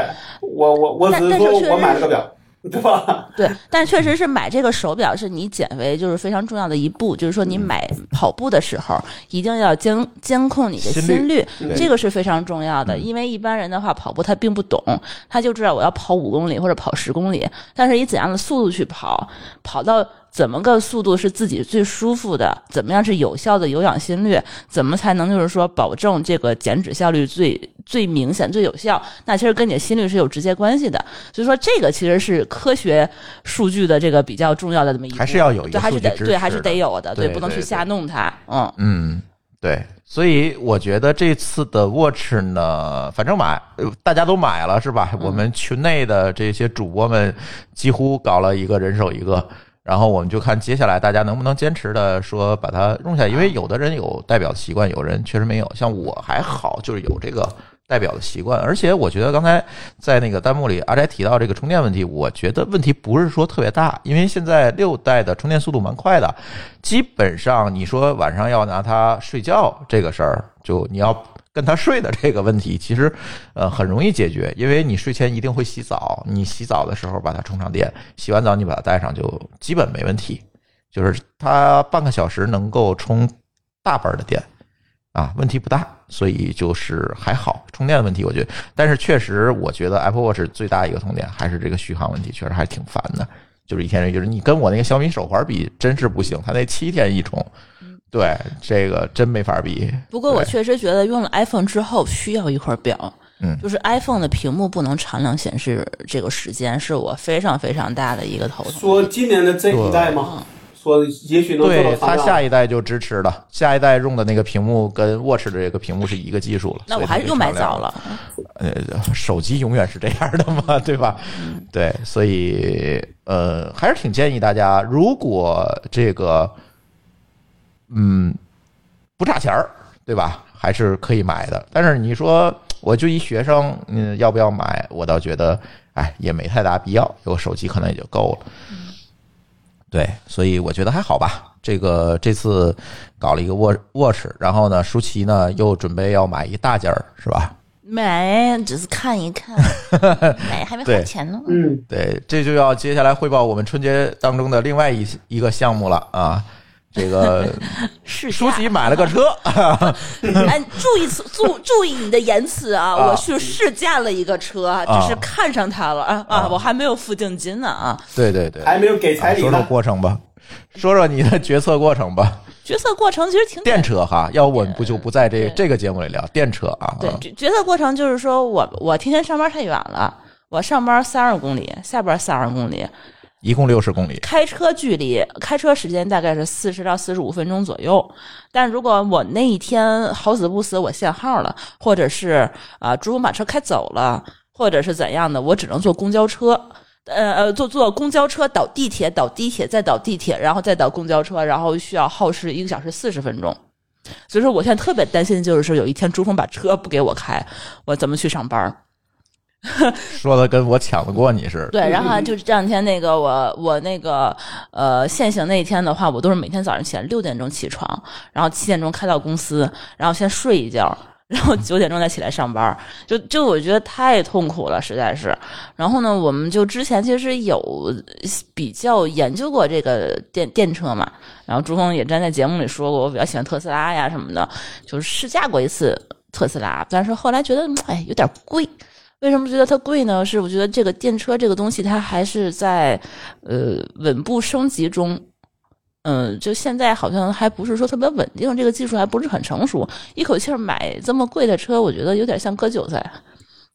我我我只是但但是确实说我买了个表，对吧？对，但确实是买这个手表是你减肥就是非常重要的一步，就是说你买跑步的时候一定要监监控你的心心率，这个是非常重要的。因为一般人的话跑步他并不懂，他就知道我要跑五公里或者跑十公里，但是以怎样的速度去跑，跑到。怎么个速度是自己最舒服的？怎么样是有效的有氧心率？怎么才能就是说保证这个减脂效率最最明显、最有效？那其实跟你的心率是有直接关系的。所以说，这个其实是科学数据的这个比较重要的这么一步，还是要有一个对，还是得对，还是得有的，对不能去瞎弄它。嗯，嗯，对，所以我觉得这次的 Watch 呢，反正买呃大家都买了是吧？我们群内的这些主播们几乎搞了一个人手一个。然后我们就看接下来大家能不能坚持的说把它用下来，因为有的人有代表的习惯，有人确实没有。像我还好，就是有这个代表的习惯。而且我觉得刚才在那个弹幕里阿斋提到这个充电问题，我觉得问题不是说特别大，因为现在六代的充电速度蛮快的，基本上你说晚上要拿它睡觉这个事儿，就你要。跟他睡的这个问题，其实呃很容易解决，因为你睡前一定会洗澡，你洗澡的时候把它充上电，洗完澡你把它带上就基本没问题。就是它半个小时能够充大半的电啊，问题不大，所以就是还好。充电的问题，我觉得，但是确实我觉得 Apple Watch 最大一个痛点还是这个续航问题，确实还挺烦的。就是一天就是你跟我那个小米手环比，真是不行，它那七天一充。对，这个真没法比。不过我确实觉得用了 iPhone 之后需要一块表。嗯就是 iPhone 的屏幕不能常亮显示这个时间，是我非常非常大的一个头疼。说今年的这一代吗？说也许能做对它下一代就支持了，下一代用的那个屏幕跟 Watch 的这个屏幕是一个技术了。那我还是又买早了。呃，手机永远是这样的嘛，对吧？对，所以呃，还是挺建议大家，如果这个嗯不差钱儿，对吧？还是可以买的。但是你说我就一学生，嗯，要不要买？我倒觉得，哎，也没太大必要，有手机可能也就够了。对，所以我觉得还好吧。这个这次搞了一个 Watch Watch，然后呢，舒淇呢又准备要买一大件儿，是吧？买只是看一看，买还没花钱呢。嗯，对，这就要接下来汇报我们春节当中的另外一一个项目了啊。这个 试舒淇，买了个车，哎，注意词注注意你的言辞啊！啊我去试驾了一个车，啊只是看上它了啊！我还没有付定金呢啊！对对对，还没有给彩礼说说。过程吧，说说你的决策过程吧。决策过程其实挺电车哈，要不我们不就不在这这个节目里聊电车啊？对，决决策过程就是说我我天天上班太远了，我上班三十公里，下班三十公里，一共六十公里，开车距离开车时间大概是四十到四十五分钟左右。但如果我那一天好死不死我限号了，或者是啊珠峰把车开走了，或者是怎样的，我只能坐公交车。呃呃，坐坐公交车倒地铁，倒地铁再倒地铁，然后再倒公交车，然后需要耗时一个小时四十分钟。所以说，我现在特别担心，就是说有一天珠峰把车不给我开，我怎么去上班？说的跟我抢得过你似的。对，然后就是这两天那个我我那个呃限行那一天的话，我都是每天早上起来六点钟起床，然后七点钟开到公司，然后先睡一觉。然后九点钟再起来上班，就就我觉得太痛苦了，实在是。然后呢，我们就之前其实有比较研究过这个电电车嘛，然后朱峰也站在节目里说过，我比较喜欢特斯拉呀什么的，就是试驾过一次特斯拉，但是后来觉得哎有点贵。为什么觉得它贵呢？是我觉得这个电车这个东西，它还是在呃稳步升级中。嗯，就现在好像还不是说特别稳定，这个技术还不是很成熟。一口气儿买这么贵的车，我觉得有点像割韭菜。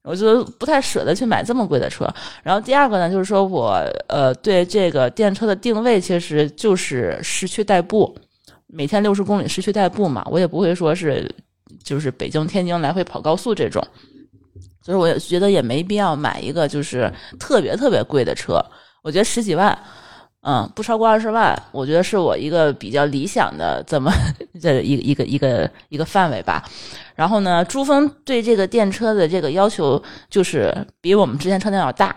我觉得不太舍得去买这么贵的车。然后第二个呢，就是说我呃对这个电车的定位其实就是市区代步，每天六十公里市区代步嘛，我也不会说是就是北京天津来回跑高速这种。所以我也觉得也没必要买一个就是特别特别贵的车。我觉得十几万。嗯，不超过二十万，我觉得是我一个比较理想的这么 这一个一个一个一个范围吧。然后呢，珠峰对这个电车的这个要求就是比我们之前车辆要大。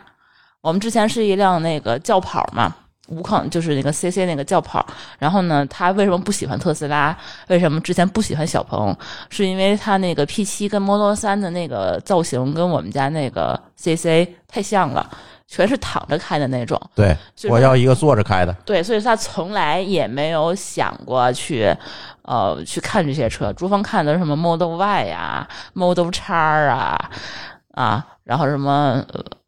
我们之前是一辆那个轿跑嘛，无框就是那个 CC 那个轿跑。然后呢，他为什么不喜欢特斯拉？为什么之前不喜欢小鹏？是因为他那个 P 七跟 Model 三的那个造型跟我们家那个 CC 太像了。全是躺着开的那种，对，我要一个坐着开的。对，所以他从来也没有想过去，呃，去看这些车。朱峰看的是什么 Model Y 呀，Model X 啊，啊，然后什么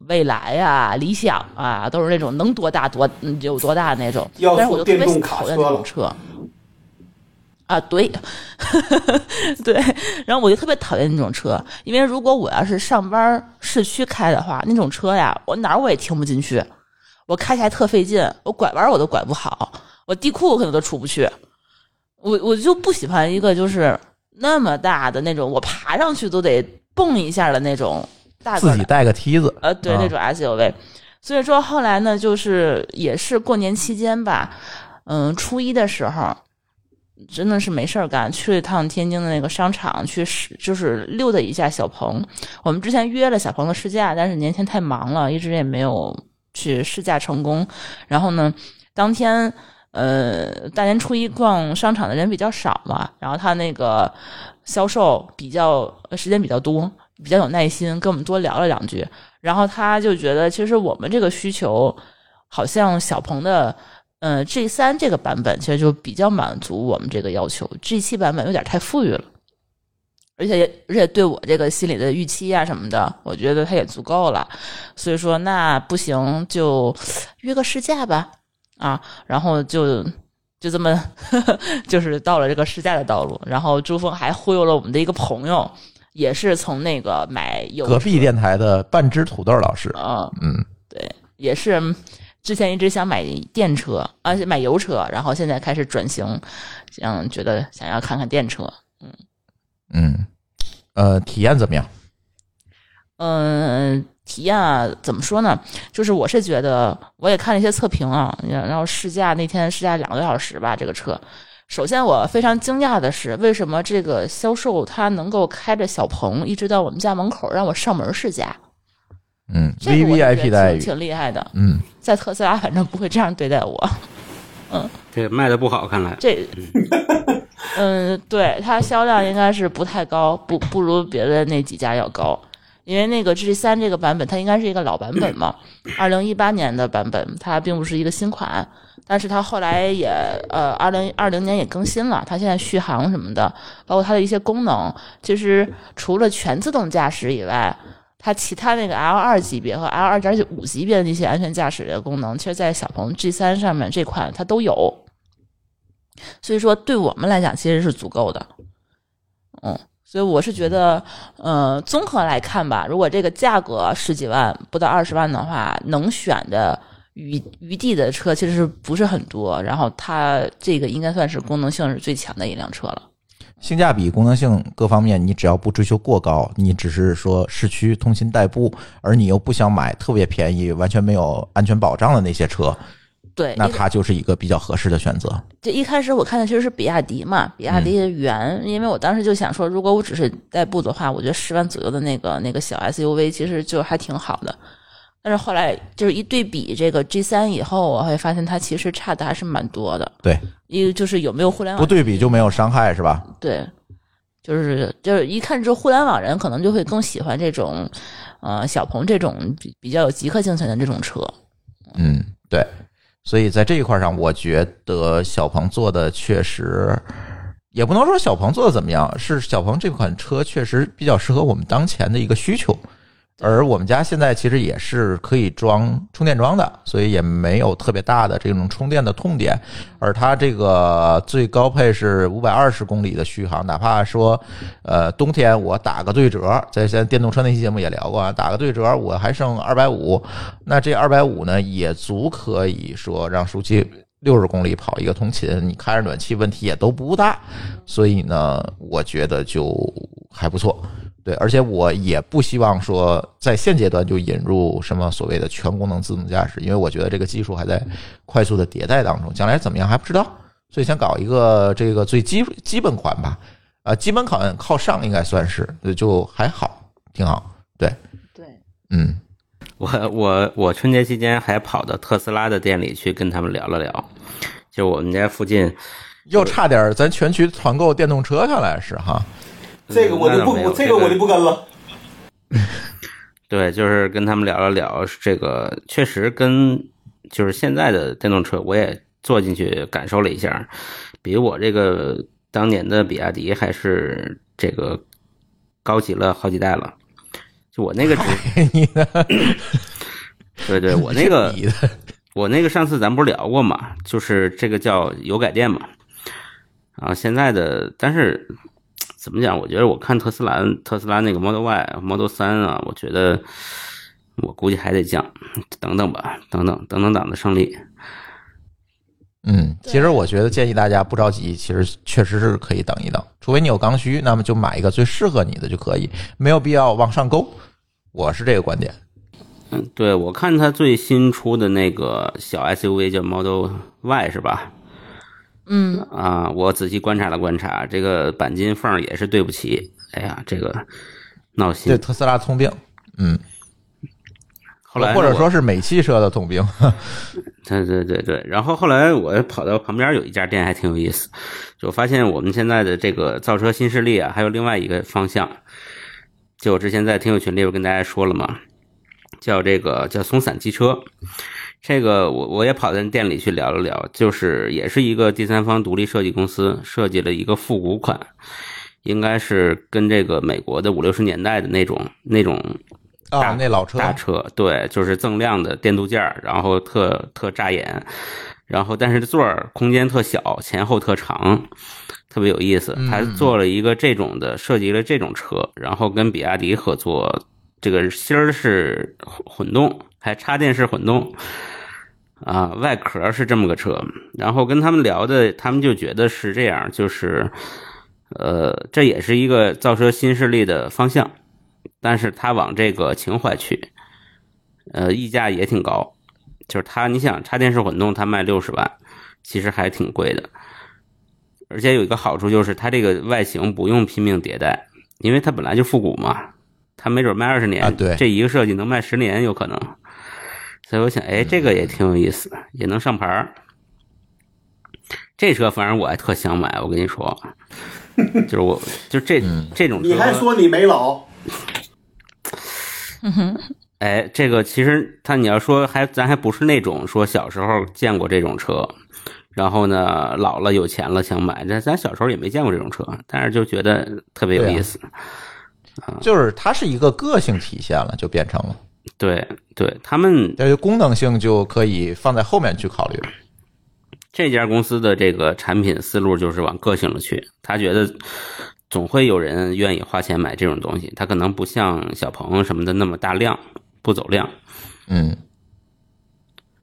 未来呀、理想啊，都是那种能多大多有多大那种。但是我就特别讨厌那种车。啊，对，对，然后我就特别讨厌那种车，因为如果我要是上班市区开的话，那种车呀，我哪儿我也停不进去，我开起来特费劲，我拐弯我都拐不好，我地库我可能都出不去，我我就不喜欢一个就是那么大的那种，我爬上去都得蹦一下的那种大自己带个梯子，呃，对，那种 SUV，所以说后来呢，就是也是过年期间吧，嗯，初一的时候。真的是没事儿干，去了一趟天津的那个商场，去试就是溜达一下小鹏。我们之前约了小鹏的试驾，但是年前太忙了，一直也没有去试驾成功。然后呢，当天呃大年初一逛商场的人比较少嘛，然后他那个销售比较时间比较多，比较有耐心，跟我们多聊了两句。然后他就觉得，其实我们这个需求好像小鹏的。嗯，G 三这个版本其实就比较满足我们这个要求，G 七版本有点太富裕了，而且而且对我这个心里的预期啊什么的，我觉得它也足够了，所以说那不行就约个试驾吧，啊，然后就就这么就是到了这个试驾的道路，然后朱峰还忽悠了我们的一个朋友，也是从那个买油隔壁电台的半只土豆老师，啊，嗯，对，也是。之前一直想买电车，而且买油车，然后现在开始转型，想觉得想要看看电车，嗯。嗯，呃，体验怎么样？嗯，体验啊，怎么说呢？就是我是觉得，我也看了一些测评啊，然后试驾那天试驾两个多小时吧，这个车。首先我非常惊讶的是，为什么这个销售他能够开着小鹏一直到我们家门口让我上门试驾？嗯，V V I P 待遇挺厉害的。嗯，在特斯拉反正不会这样对待我。嗯，这卖的不好，看来这，嗯，对它销量应该是不太高，不不如别的那几家要高。因为那个 G 三这个版本，它应该是一个老版本嘛，二零一八年的版本，它并不是一个新款。但是它后来也呃，二零二零年也更新了，它现在续航什么的，包括它的一些功能，其实除了全自动驾驶以外。它其他那个 L 二级别和 L 二点五级别的那些安全驾驶的功能，其实，在小鹏 G 三上面这款它都有，所以说对我们来讲其实是足够的。嗯，所以我是觉得，呃，综合来看吧，如果这个价格十几万不到二十万的话，能选的余余地的车其实不是很多，然后它这个应该算是功能性是最强的一辆车了。性价比、功能性各方面，你只要不追求过高，你只是说市区通勤代步，而你又不想买特别便宜、完全没有安全保障的那些车，对，那它就是一个比较合适的选择。就一开始我看的其实是比亚迪嘛，比亚迪的元，因为我当时就想说，如果我只是代步的话，我觉得十万左右的那个那个小 SUV 其实就还挺好的。但是后来就是一对比这个 G 三以后，我会发现它其实差的还是蛮多的。对，一个就是有没有互联网，不对比就没有伤害，是吧？对，就是就是一看这互联网人可能就会更喜欢这种，呃，小鹏这种比比较有极客精神的这种车。嗯，对，所以在这一块上，我觉得小鹏做的确实，也不能说小鹏做的怎么样，是小鹏这款车确实比较适合我们当前的一个需求。而我们家现在其实也是可以装充电桩的，所以也没有特别大的这种充电的痛点。而它这个最高配是五百二十公里的续航，哪怕说，呃，冬天我打个对折，在现在电动车那期节目也聊过啊，打个对折我还剩二百五，那这二百五呢也足可以说让舒淇六十公里跑一个通勤，你开着暖气问题也都不大，所以呢，我觉得就还不错。对，而且我也不希望说在现阶段就引入什么所谓的全功能自动驾驶，因为我觉得这个技术还在快速的迭代当中，将来怎么样还不知道，所以想搞一个这个最基基本款吧，啊，基本款靠上应该算是就还好，挺好。对，对，嗯，我我我春节期间还跑到特斯拉的店里去跟他们聊了聊，就我们家附近，又差点咱全区团购电动车，看来是哈。这个我就不，这个我就不跟了。对，就是跟他们聊了聊，这个确实跟就是现在的电动车，我也坐进去感受了一下，比我这个当年的比亚迪还是这个高级了好几代了。就我那个？对对，我那个 我那个上次咱不是聊过嘛，就是这个叫油改电嘛。啊，现在的但是怎么讲？我觉得我看特斯拉特斯拉那个 Model Y、Model 三啊，我觉得我估计还得降，等等吧，等等等等党的胜利。嗯，其实我觉得建议大家不着急，其实确实是可以等一等，除非你有刚需，那么就买一个最适合你的就可以，没有必要往上勾。我是这个观点。嗯，对，我看它最新出的那个小 SUV 叫 Model Y 是吧？嗯，啊，我仔细观察了观察，这个钣金缝也是对不齐。哎呀，这个闹心对。特斯拉通病，嗯，后来或者说是美汽车的通病。对对对对，然后后来我跑到旁边有一家店，还挺有意思，就发现我们现在的这个造车新势力啊，还有另外一个方向，就我之前在听友群里边跟大家说了嘛，叫这个叫松散机车，这个我我也跑到店里去聊了聊，就是也是一个第三方独立设计公司设计了一个复古款，应该是跟这个美国的五六十年代的那种那种大啊，那老车大车，对，就是锃亮的电镀件儿，然后特特扎眼，然后但是座儿空间特小，前后特长，特别有意思。他做了一个这种的，设计了这种车，然后跟比亚迪合作，这个芯儿是混动，还插电式混动。啊，外壳是这么个车，然后跟他们聊的，他们就觉得是这样，就是，呃，这也是一个造车新势力的方向，但是他往这个情怀去，呃，溢价也挺高，就是它，你想插电式混动，它卖六十万，其实还挺贵的，而且有一个好处就是它这个外形不用拼命迭代，因为它本来就复古嘛，它没准卖二十年，啊对这一个设计能卖十年有可能，所以我想，哎，这个也挺有意思，也能上牌儿。这车反正我还特想买，我跟你说，就是我就这这种车，你还说你没老？哎，这个其实他你要说还咱还不是那种说小时候见过这种车，然后呢老了有钱了想买，咱咱小时候也没见过这种车，但是就觉得特别有意思。就是它是一个个性体现了，就变成了，对对，他们但是功能性就可以放在后面去考虑。这家公司的这个产品思路就是往个性了去，他觉得总会有人愿意花钱买这种东西，他可能不像小鹏什么的那么大量，不走量。嗯，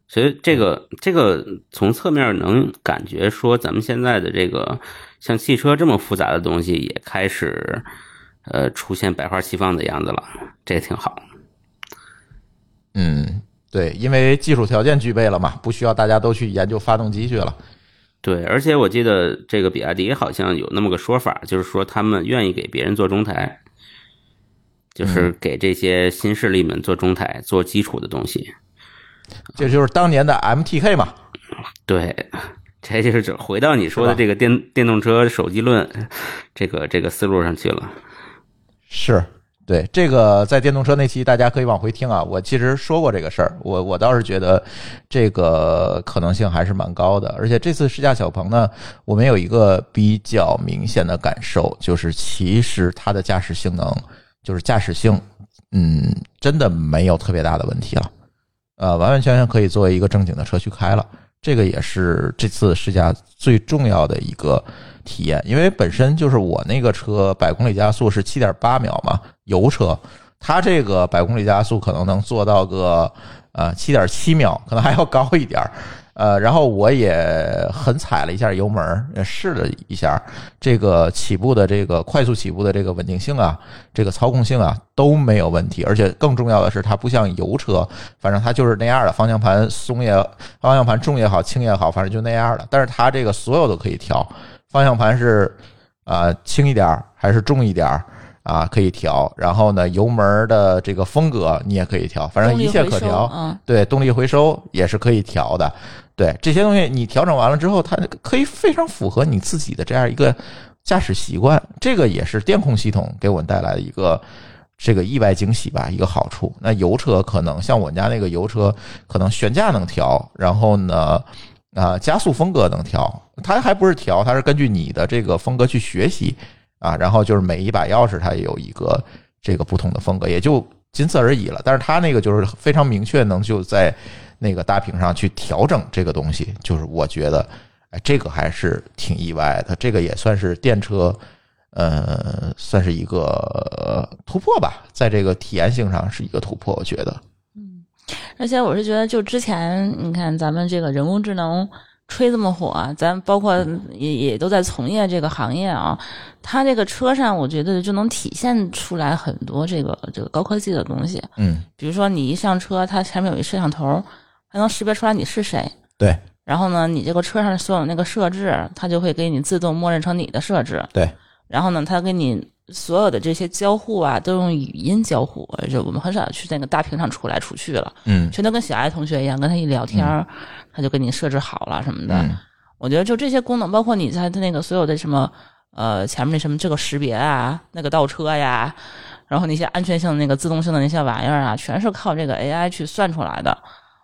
所以这个这个从侧面能感觉说，咱们现在的这个像汽车这么复杂的东西，也开始呃出现百花齐放的样子了，这也挺好。嗯，对，因为技术条件具备了嘛，不需要大家都去研究发动机去了。对，而且我记得这个比亚迪好像有那么个说法，就是说他们愿意给别人做中台，就是给这些新势力们做中台、做基础的东西。这就是当年的 MTK 嘛。对，这就是回到你说的这个电电动车手机论这个这个思路上去了。是对这个在电动车那期大家可以往回听啊，我其实说过这个事儿，我我倒是觉得这个可能性还是蛮高的，而且这次试驾小鹏呢，我们有一个比较明显的感受，就是其实它的驾驶性能，就是驾驶性，嗯，真的没有特别大的问题了，呃，完完全全可以作为一个正经的车去开了。这个也是这次试驾最重要的一个体验，因为本身就是我那个车百公里加速是七点八秒嘛，油车，它这个百公里加速可能能做到个呃七点七秒，可能还要高一点儿。呃，然后我也狠踩了一下油门，试了一下这个起步的这个快速起步的这个稳定性啊，这个操控性啊都没有问题，而且更重要的是，它不像油车，反正它就是那样的，方向盘松也，方向盘重也好，轻也好，反正就那样的。但是它这个所有都可以调，方向盘是啊轻一点儿还是重一点儿啊可以调，然后呢油门的这个风格你也可以调，反正一切可调。嗯，对，动力回收也是可以调的。对这些东西，你调整完了之后，它可以非常符合你自己的这样一个驾驶习惯。这个也是电控系统给我们带来的一个这个意外惊喜吧，一个好处。那油车可能像我们家那个油车，可能悬架能调，然后呢，啊，加速风格能调，它还不是调，它是根据你的这个风格去学习啊。然后就是每一把钥匙它有一个这个不同的风格，也就仅此而已了。但是它那个就是非常明确，能就在。那个大屏上去调整这个东西，就是我觉得，哎，这个还是挺意外的。这个也算是电车，呃，算是一个突破吧，在这个体验性上是一个突破，我觉得。嗯，而且我是觉得，就之前你看咱们这个人工智能吹这么火，咱包括也也都在从业这个行业啊，它这个车上我觉得就能体现出来很多这个这个高科技的东西。嗯，比如说你一上车，它前面有一摄像头。还能识别出来你是谁，对。然后呢，你这个车上所有那个设置，它就会给你自动默认成你的设置，对。然后呢，它给你所有的这些交互啊，都用语音交互，就我们很少去那个大屏上出来出去了，嗯，全都跟小爱同学一样，跟他一聊天，他就给你设置好了什么的。我觉得就这些功能，包括你在他那个所有的什么呃前面那什么这个识别啊，那个倒车呀，然后那些安全性那个自动性的那些玩意儿啊，全是靠这个 AI 去算出来的。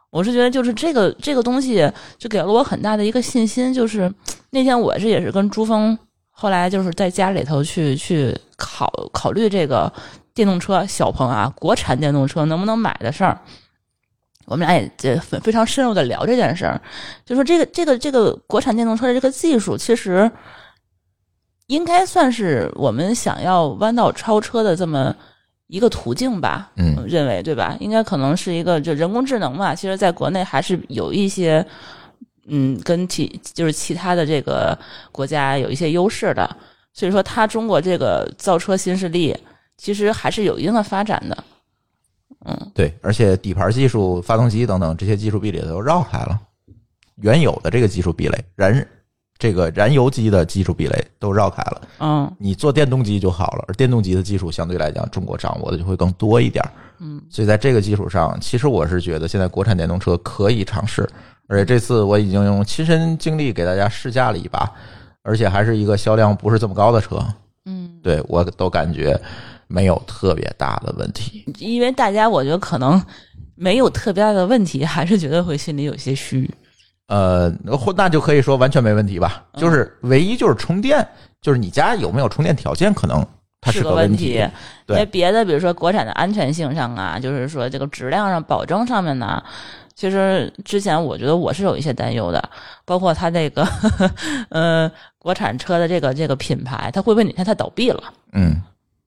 我是觉得，就是这个这个东西，就给了我很大的一个信心。就是那天我这也是跟朱峰，后来就是在家里头去去考考虑这个电动车小鹏啊，国产电动车能不能买的事儿。我们俩也这非常深入的聊这件事儿，就说这个这个这个国产电动车的这个技术，其实应该算是我们想要弯道超车的这么。一个途径吧，嗯，认为对吧？应该可能是一个就人工智能嘛。其实，在国内还是有一些，嗯，跟其就是其他的这个国家有一些优势的。所以说，它中国这个造车新势力其实还是有一定的发展的。嗯，对，而且底盘技术、发动机等等这些技术壁垒都绕开了，原有的这个技术壁垒燃。这个燃油机的技术壁垒都绕开了，嗯，你做电动机就好了，而电动机的技术相对来讲，中国掌握的就会更多一点，嗯，所以在这个基础上，其实我是觉得现在国产电动车可以尝试，而且这次我已经用亲身经历给大家试驾了一把，而且还是一个销量不是这么高的车，嗯，对我都感觉没有特别大的问题，因为大家我觉得可能没有特别大的问题，还是觉得会心里有些虚。呃，或那就可以说完全没问题吧。就是唯一就是充电，就是你家有没有充电条件，可能它是个问题。对，因为别的，比如说国产的安全性上啊，就是说这个质量上保证上面呢，其实之前我觉得我是有一些担忧的，包括它这个，呃，国产车的这个这个品牌，它会不会哪天它倒闭了？嗯。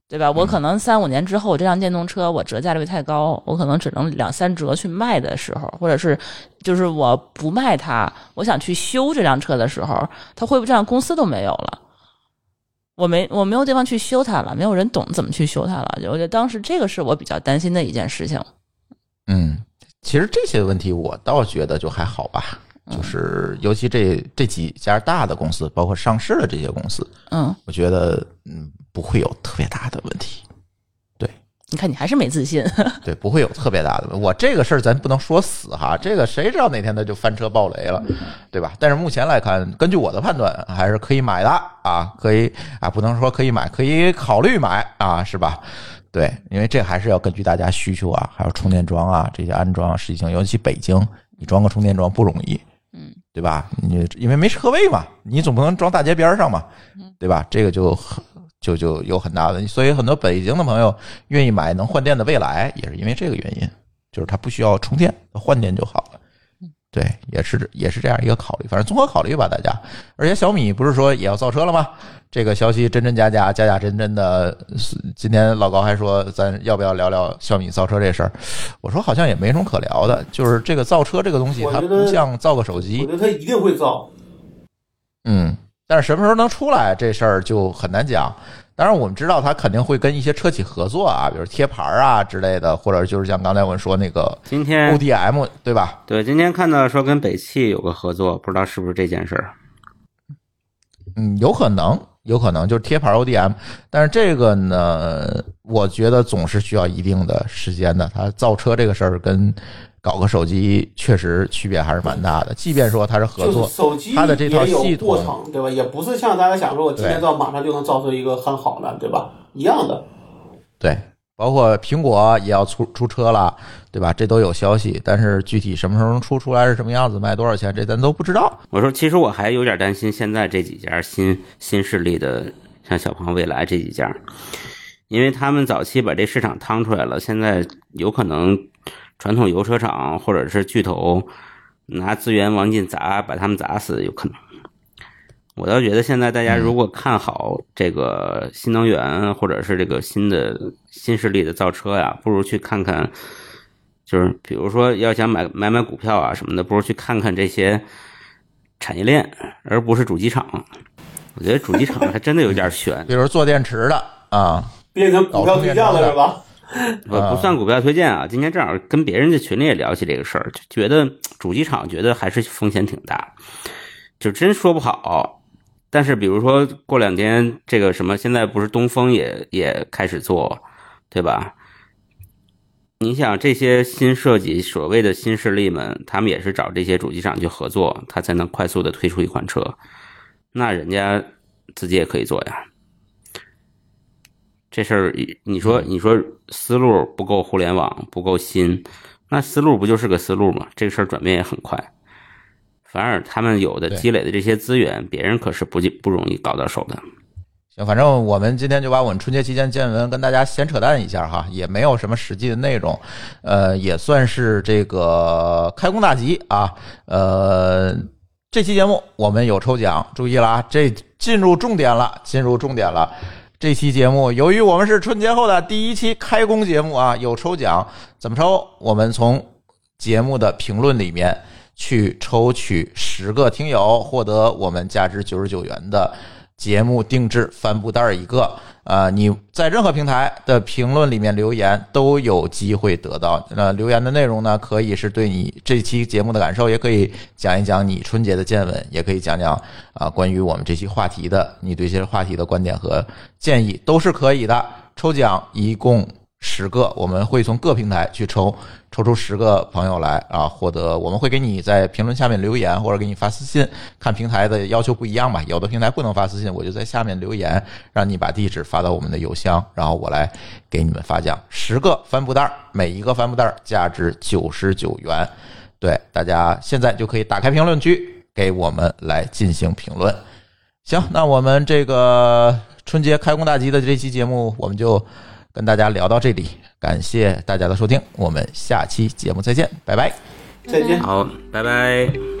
对吧？我可能三五年之后，这辆电动车我折价率太高，我可能只能两三折去卖的时候，或者是就是我不卖它，我想去修这辆车的时候，它会不会这样公司都没有了？我没我没有地方去修它了，没有人懂怎么去修它了。我觉得当时这个是我比较担心的一件事情。嗯，其实这些问题我倒觉得就还好吧，就是尤其这这几家大的公司，包括上市的这些公司，嗯，我觉得嗯。不会有特别大的问题，对，你看你还是没自信。对，不会有特别大的。我这个事儿咱不能说死哈，这个谁知道哪天他就翻车爆雷了，对吧？但是目前来看，根据我的判断，还是可以买的啊，可以啊，不能说可以买，可以考虑买啊，是吧？对，因为这还是要根据大家需求啊，还有充电桩啊这些安装实际性，尤其北京，你装个充电桩不容易，嗯，对吧？你因为没车位嘛，你总不能装大街边上嘛，对吧？这个就很就就有很大的，所以很多北京的朋友愿意买能换电的蔚来，也是因为这个原因，就是它不需要充电，换电就好了。对，也是也是这样一个考虑，反正综合考虑吧，大家。而且小米不是说也要造车了吗？这个消息真真假假，假假真真的。今天老高还说，咱要不要聊聊小米造车这事儿？我说好像也没什么可聊的，就是这个造车这个东西，它不像造个手机我觉，得它一定会造。嗯，但是什么时候能出来这事儿就很难讲。当然，我们知道它肯定会跟一些车企合作啊，比如贴牌啊之类的，或者就是像刚才我们说那个今天 ODM，对吧？对今天看到说跟北汽有个合作，不知道是不是这件事儿。嗯，有可能，有可能就是贴牌 ODM，但是这个呢，我觉得总是需要一定的时间的。它造车这个事儿跟搞个手机确实区别还是蛮大的。即便说它是合作就是，手机它的这套系统过程，对吧？也不是像大家想说，我今天对造马上就能造出一个很好的，对吧？一样的。对，包括苹果也要出出车了，对吧？这都有消息，但是具体什么时候能出出来是什么样子，卖多少钱，这咱都不知道。我说，其实我还有点担心现在这几家新新势力的，像小鹏、蔚来这几家，因为他们早期把这市场趟出来了，现在有可能传统油车厂或者是巨头拿资源往进砸，把他们砸死，有可能。我倒觉得现在大家如果看好这个新能源或者是这个新的新势力的造车呀，不如去看看，就是比如说要想买买买股票啊什么的，不如去看看这些产业链，而不是主机厂。我觉得主机厂还真的有点悬，比如做电池的啊，变成股票对象了是吧？不不算股票推荐啊。今天正好跟别人在群里也聊起这个事儿，就觉得主机厂觉得还是风险挺大，就真说不好。但是比如说过两天这个什么，现在不是东风也也开始做，对吧？你想这些新设计所谓的新势力们，他们也是找这些主机厂去合作，他才能快速的推出一款车。那人家自己也可以做呀。这事儿，你说你说思路不够互联网不够新，那思路不就是个思路吗？这个事儿转变也很快。反而他们有的积累的这些资源，别人可是不不容易搞到手的。行，反正我们今天就把我们春节期间见闻跟大家闲扯淡一下哈，也没有什么实际的内容，呃，也算是这个开工大吉啊。呃，这期节目我们有抽奖，注意了啊，这进入重点了，进入重点了。这期节目由于我们是春节后的第一期开工节目啊，有抽奖，怎么抽？我们从节目的评论里面去抽取十个听友，获得我们价值九十九元的节目定制帆布袋一个。啊、你在任何平台的评论里面留言都有机会得到。那留言的内容呢，可以是对你这期节目的感受，也可以讲一讲你春节的见闻，也可以讲讲啊关于我们这期话题的你对这些话题的观点和建议都是可以的。抽奖一共十个，我们会从各平台去抽，抽出十个朋友来啊，获得我们会给你在评论下面留言，或者给你发私信，看平台的要求不一样吧。有的平台不能发私信，我就在下面留言，让你把地址发到我们的邮箱，然后我来给你们发奖。十个帆布袋，每一个帆布袋价值九十九元。对，大家现在就可以打开评论区，给我们来进行评论。行，那我们这个春节开工大吉的这期节目，我们就跟大家聊到这里，感谢大家的收听，我们下期节目再见，拜拜。再见。好，拜拜。